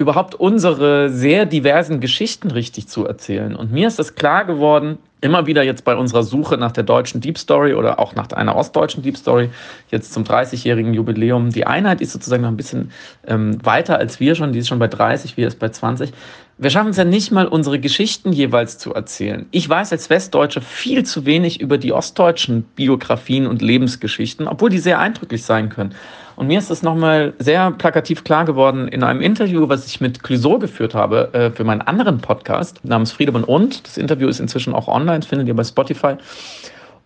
überhaupt unsere sehr diversen Geschichten richtig zu erzählen. Und mir ist das klar geworden, immer wieder jetzt bei unserer Suche nach der deutschen Deep Story oder auch nach einer ostdeutschen Deep Story, jetzt zum 30-jährigen Jubiläum. Die Einheit ist sozusagen noch ein bisschen ähm, weiter als wir schon, die ist schon bei 30, wir ist bei 20. Wir schaffen es ja nicht mal, unsere Geschichten jeweils zu erzählen. Ich weiß als Westdeutsche viel zu wenig über die ostdeutschen Biografien und Lebensgeschichten, obwohl die sehr eindrücklich sein können. Und mir ist das nochmal sehr plakativ klar geworden in einem Interview, was ich mit Clouseau geführt habe äh, für meinen anderen Podcast namens Friedemann und. Das Interview ist inzwischen auch online, findet ihr bei Spotify.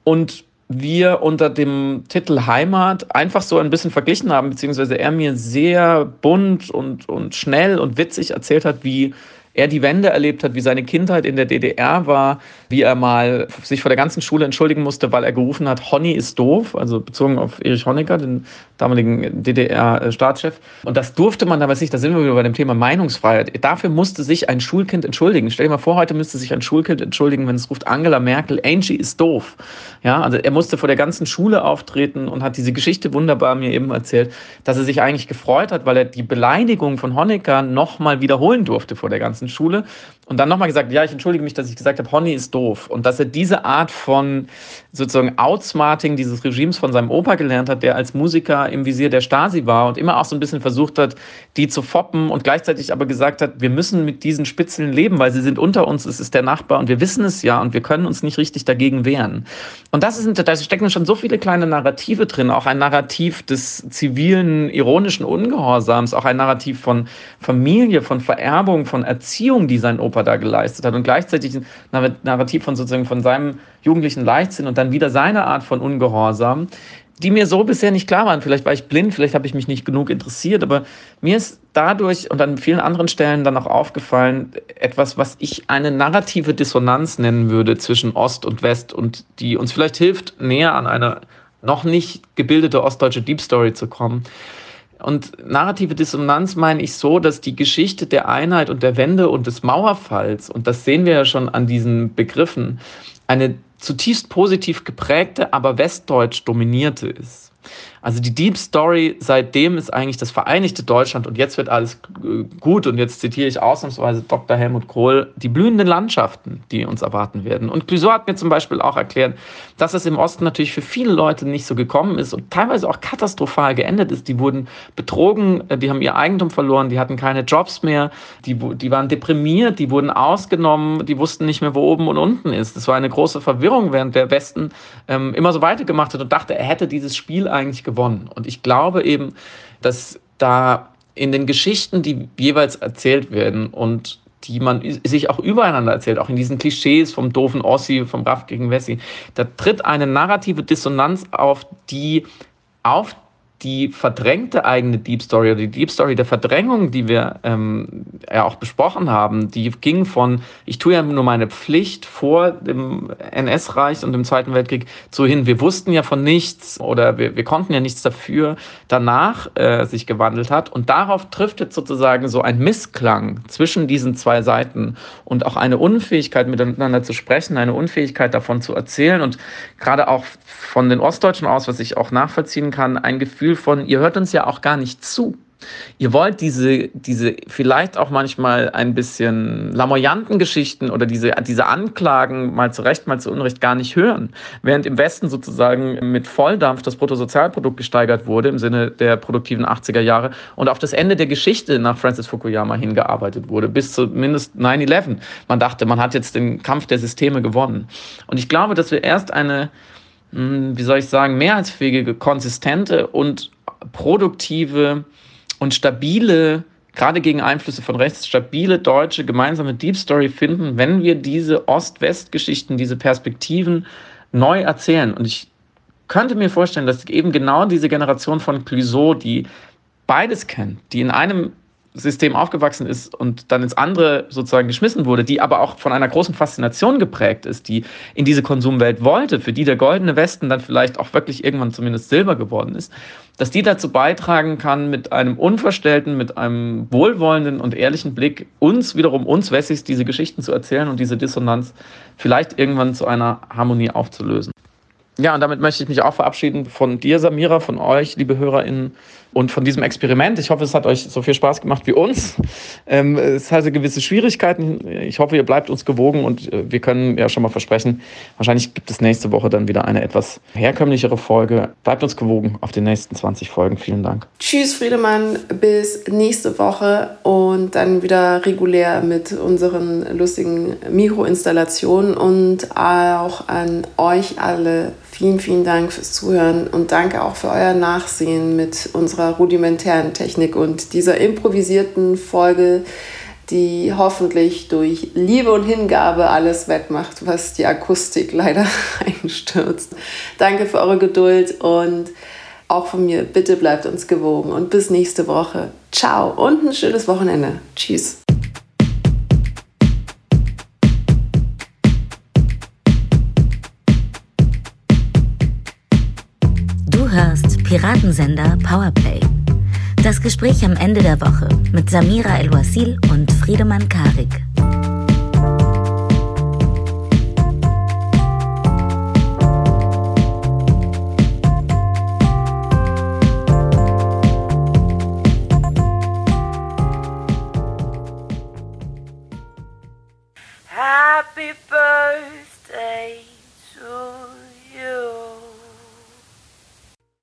Und wir unter dem Titel Heimat einfach so ein bisschen verglichen haben, beziehungsweise er mir sehr bunt und, und schnell und witzig erzählt hat, wie er die Wende erlebt hat, wie seine Kindheit in der DDR war, wie er mal sich vor der ganzen Schule entschuldigen musste, weil er gerufen hat, Honny ist doof, also bezogen auf Erich Honecker, den damaligen DDR-Staatschef. Und das durfte man damals nicht, da sind wir wieder bei dem Thema Meinungsfreiheit. Dafür musste sich ein Schulkind entschuldigen. Stell dir mal vor, heute müsste sich ein Schulkind entschuldigen, wenn es ruft Angela Merkel, Angie ist doof. Ja, also er musste vor der ganzen Schule auftreten und hat diese Geschichte wunderbar mir eben erzählt, dass er sich eigentlich gefreut hat, weil er die Beleidigung von Honecker nochmal wiederholen durfte vor der ganzen Schule und dann nochmal gesagt, ja, ich entschuldige mich, dass ich gesagt habe, Honey ist doof. Und dass er diese Art von sozusagen Outsmarting dieses Regimes von seinem Opa gelernt hat, der als Musiker im Visier der Stasi war und immer auch so ein bisschen versucht hat, die zu foppen und gleichzeitig aber gesagt hat, wir müssen mit diesen Spitzeln leben, weil sie sind unter uns, es ist der Nachbar und wir wissen es ja und wir können uns nicht richtig dagegen wehren. Und das ist, da stecken schon so viele kleine Narrative drin, auch ein Narrativ des zivilen, ironischen Ungehorsams, auch ein Narrativ von Familie, von Vererbung, von Erziehung, die sein Opa Opa da geleistet hat und gleichzeitig ein Narrativ von sozusagen von seinem jugendlichen Leichtsinn und dann wieder seine Art von Ungehorsam, die mir so bisher nicht klar waren. Vielleicht war ich blind, vielleicht habe ich mich nicht genug interessiert, aber mir ist dadurch und an vielen anderen Stellen dann auch aufgefallen, etwas, was ich eine narrative Dissonanz nennen würde zwischen Ost und West und die uns vielleicht hilft, näher an eine noch nicht gebildete ostdeutsche Deep Story zu kommen. Und narrative Dissonanz meine ich so, dass die Geschichte der Einheit und der Wende und des Mauerfalls, und das sehen wir ja schon an diesen Begriffen, eine zutiefst positiv geprägte, aber westdeutsch dominierte ist. Also die Deep Story seitdem ist eigentlich das vereinigte Deutschland und jetzt wird alles gut und jetzt zitiere ich ausnahmsweise Dr. Helmut Kohl, die blühenden Landschaften, die uns erwarten werden. Und Clouseau hat mir zum Beispiel auch erklärt, dass es im Osten natürlich für viele Leute nicht so gekommen ist und teilweise auch katastrophal geendet ist. Die wurden betrogen, äh, die haben ihr Eigentum verloren, die hatten keine Jobs mehr, die, die waren deprimiert, die wurden ausgenommen, die wussten nicht mehr, wo oben und unten ist. Das war eine große Verwirrung, während der Westen ähm, immer so weitergemacht hat und dachte, er hätte dieses Spiel eigentlich gewonnen gewonnen. Und ich glaube eben, dass da in den Geschichten, die jeweils erzählt werden und die man sich auch übereinander erzählt, auch in diesen Klischees vom doofen Ossi, vom Raff gegen Wessi, da tritt eine narrative Dissonanz auf, die auf die verdrängte eigene Deep Story oder die Deep Story der Verdrängung, die wir ähm, ja auch besprochen haben, die ging von, ich tue ja nur meine Pflicht vor dem NS-Reich und dem Zweiten Weltkrieg zu hin, wir wussten ja von nichts oder wir, wir konnten ja nichts dafür, danach äh, sich gewandelt hat. Und darauf trifft jetzt sozusagen so ein Missklang zwischen diesen zwei Seiten und auch eine Unfähigkeit miteinander zu sprechen, eine Unfähigkeit davon zu erzählen und gerade auch von den Ostdeutschen aus, was ich auch nachvollziehen kann, ein Gefühl von, ihr hört uns ja auch gar nicht zu. ihr wollt diese, diese vielleicht auch manchmal ein bisschen lamoyanten Geschichten oder diese, diese Anklagen mal zu Recht, mal zu Unrecht gar nicht hören. Während im Westen sozusagen mit Volldampf das Bruttosozialprodukt gesteigert wurde im Sinne der produktiven 80er Jahre und auf das Ende der Geschichte nach Francis Fukuyama hingearbeitet wurde, bis zumindest 9-11. Man dachte, man hat jetzt den Kampf der Systeme gewonnen. Und ich glaube, dass wir erst eine, wie soll ich sagen, mehrheitsfähige, konsistente und produktive und stabile, gerade gegen Einflüsse von rechts, stabile deutsche gemeinsame Deep Story finden, wenn wir diese Ost-West-Geschichten, diese Perspektiven neu erzählen. Und ich könnte mir vorstellen, dass eben genau diese Generation von Clouseau, die beides kennt, die in einem System aufgewachsen ist und dann ins andere sozusagen geschmissen wurde, die aber auch von einer großen Faszination geprägt ist, die in diese Konsumwelt wollte, für die der goldene Westen dann vielleicht auch wirklich irgendwann zumindest Silber geworden ist, dass die dazu beitragen kann, mit einem unverstellten, mit einem wohlwollenden und ehrlichen Blick uns wiederum, uns Wessis, diese Geschichten zu erzählen und diese Dissonanz vielleicht irgendwann zu einer Harmonie aufzulösen. Ja, und damit möchte ich mich auch verabschieden von dir, Samira, von euch, liebe HörerInnen und von diesem Experiment. Ich hoffe, es hat euch so viel Spaß gemacht wie uns. Ähm, es hatte gewisse Schwierigkeiten. Ich hoffe, ihr bleibt uns gewogen und äh, wir können ja schon mal versprechen, wahrscheinlich gibt es nächste Woche dann wieder eine etwas herkömmlichere Folge. Bleibt uns gewogen auf den nächsten 20 Folgen. Vielen Dank. Tschüss, Friedemann. Bis nächste Woche und dann wieder regulär mit unseren lustigen Mikroinstallationen und auch an euch alle Vielen, vielen Dank fürs Zuhören und danke auch für euer Nachsehen mit unserer rudimentären Technik und dieser improvisierten Folge, die hoffentlich durch Liebe und Hingabe alles wettmacht, was die Akustik leider einstürzt. Danke für eure Geduld und auch von mir, bitte bleibt uns gewogen und bis nächste Woche. Ciao und ein schönes Wochenende. Tschüss. Piratensender Powerplay. Das Gespräch am Ende der Woche mit Samira El-Wasil und Friedemann Karik.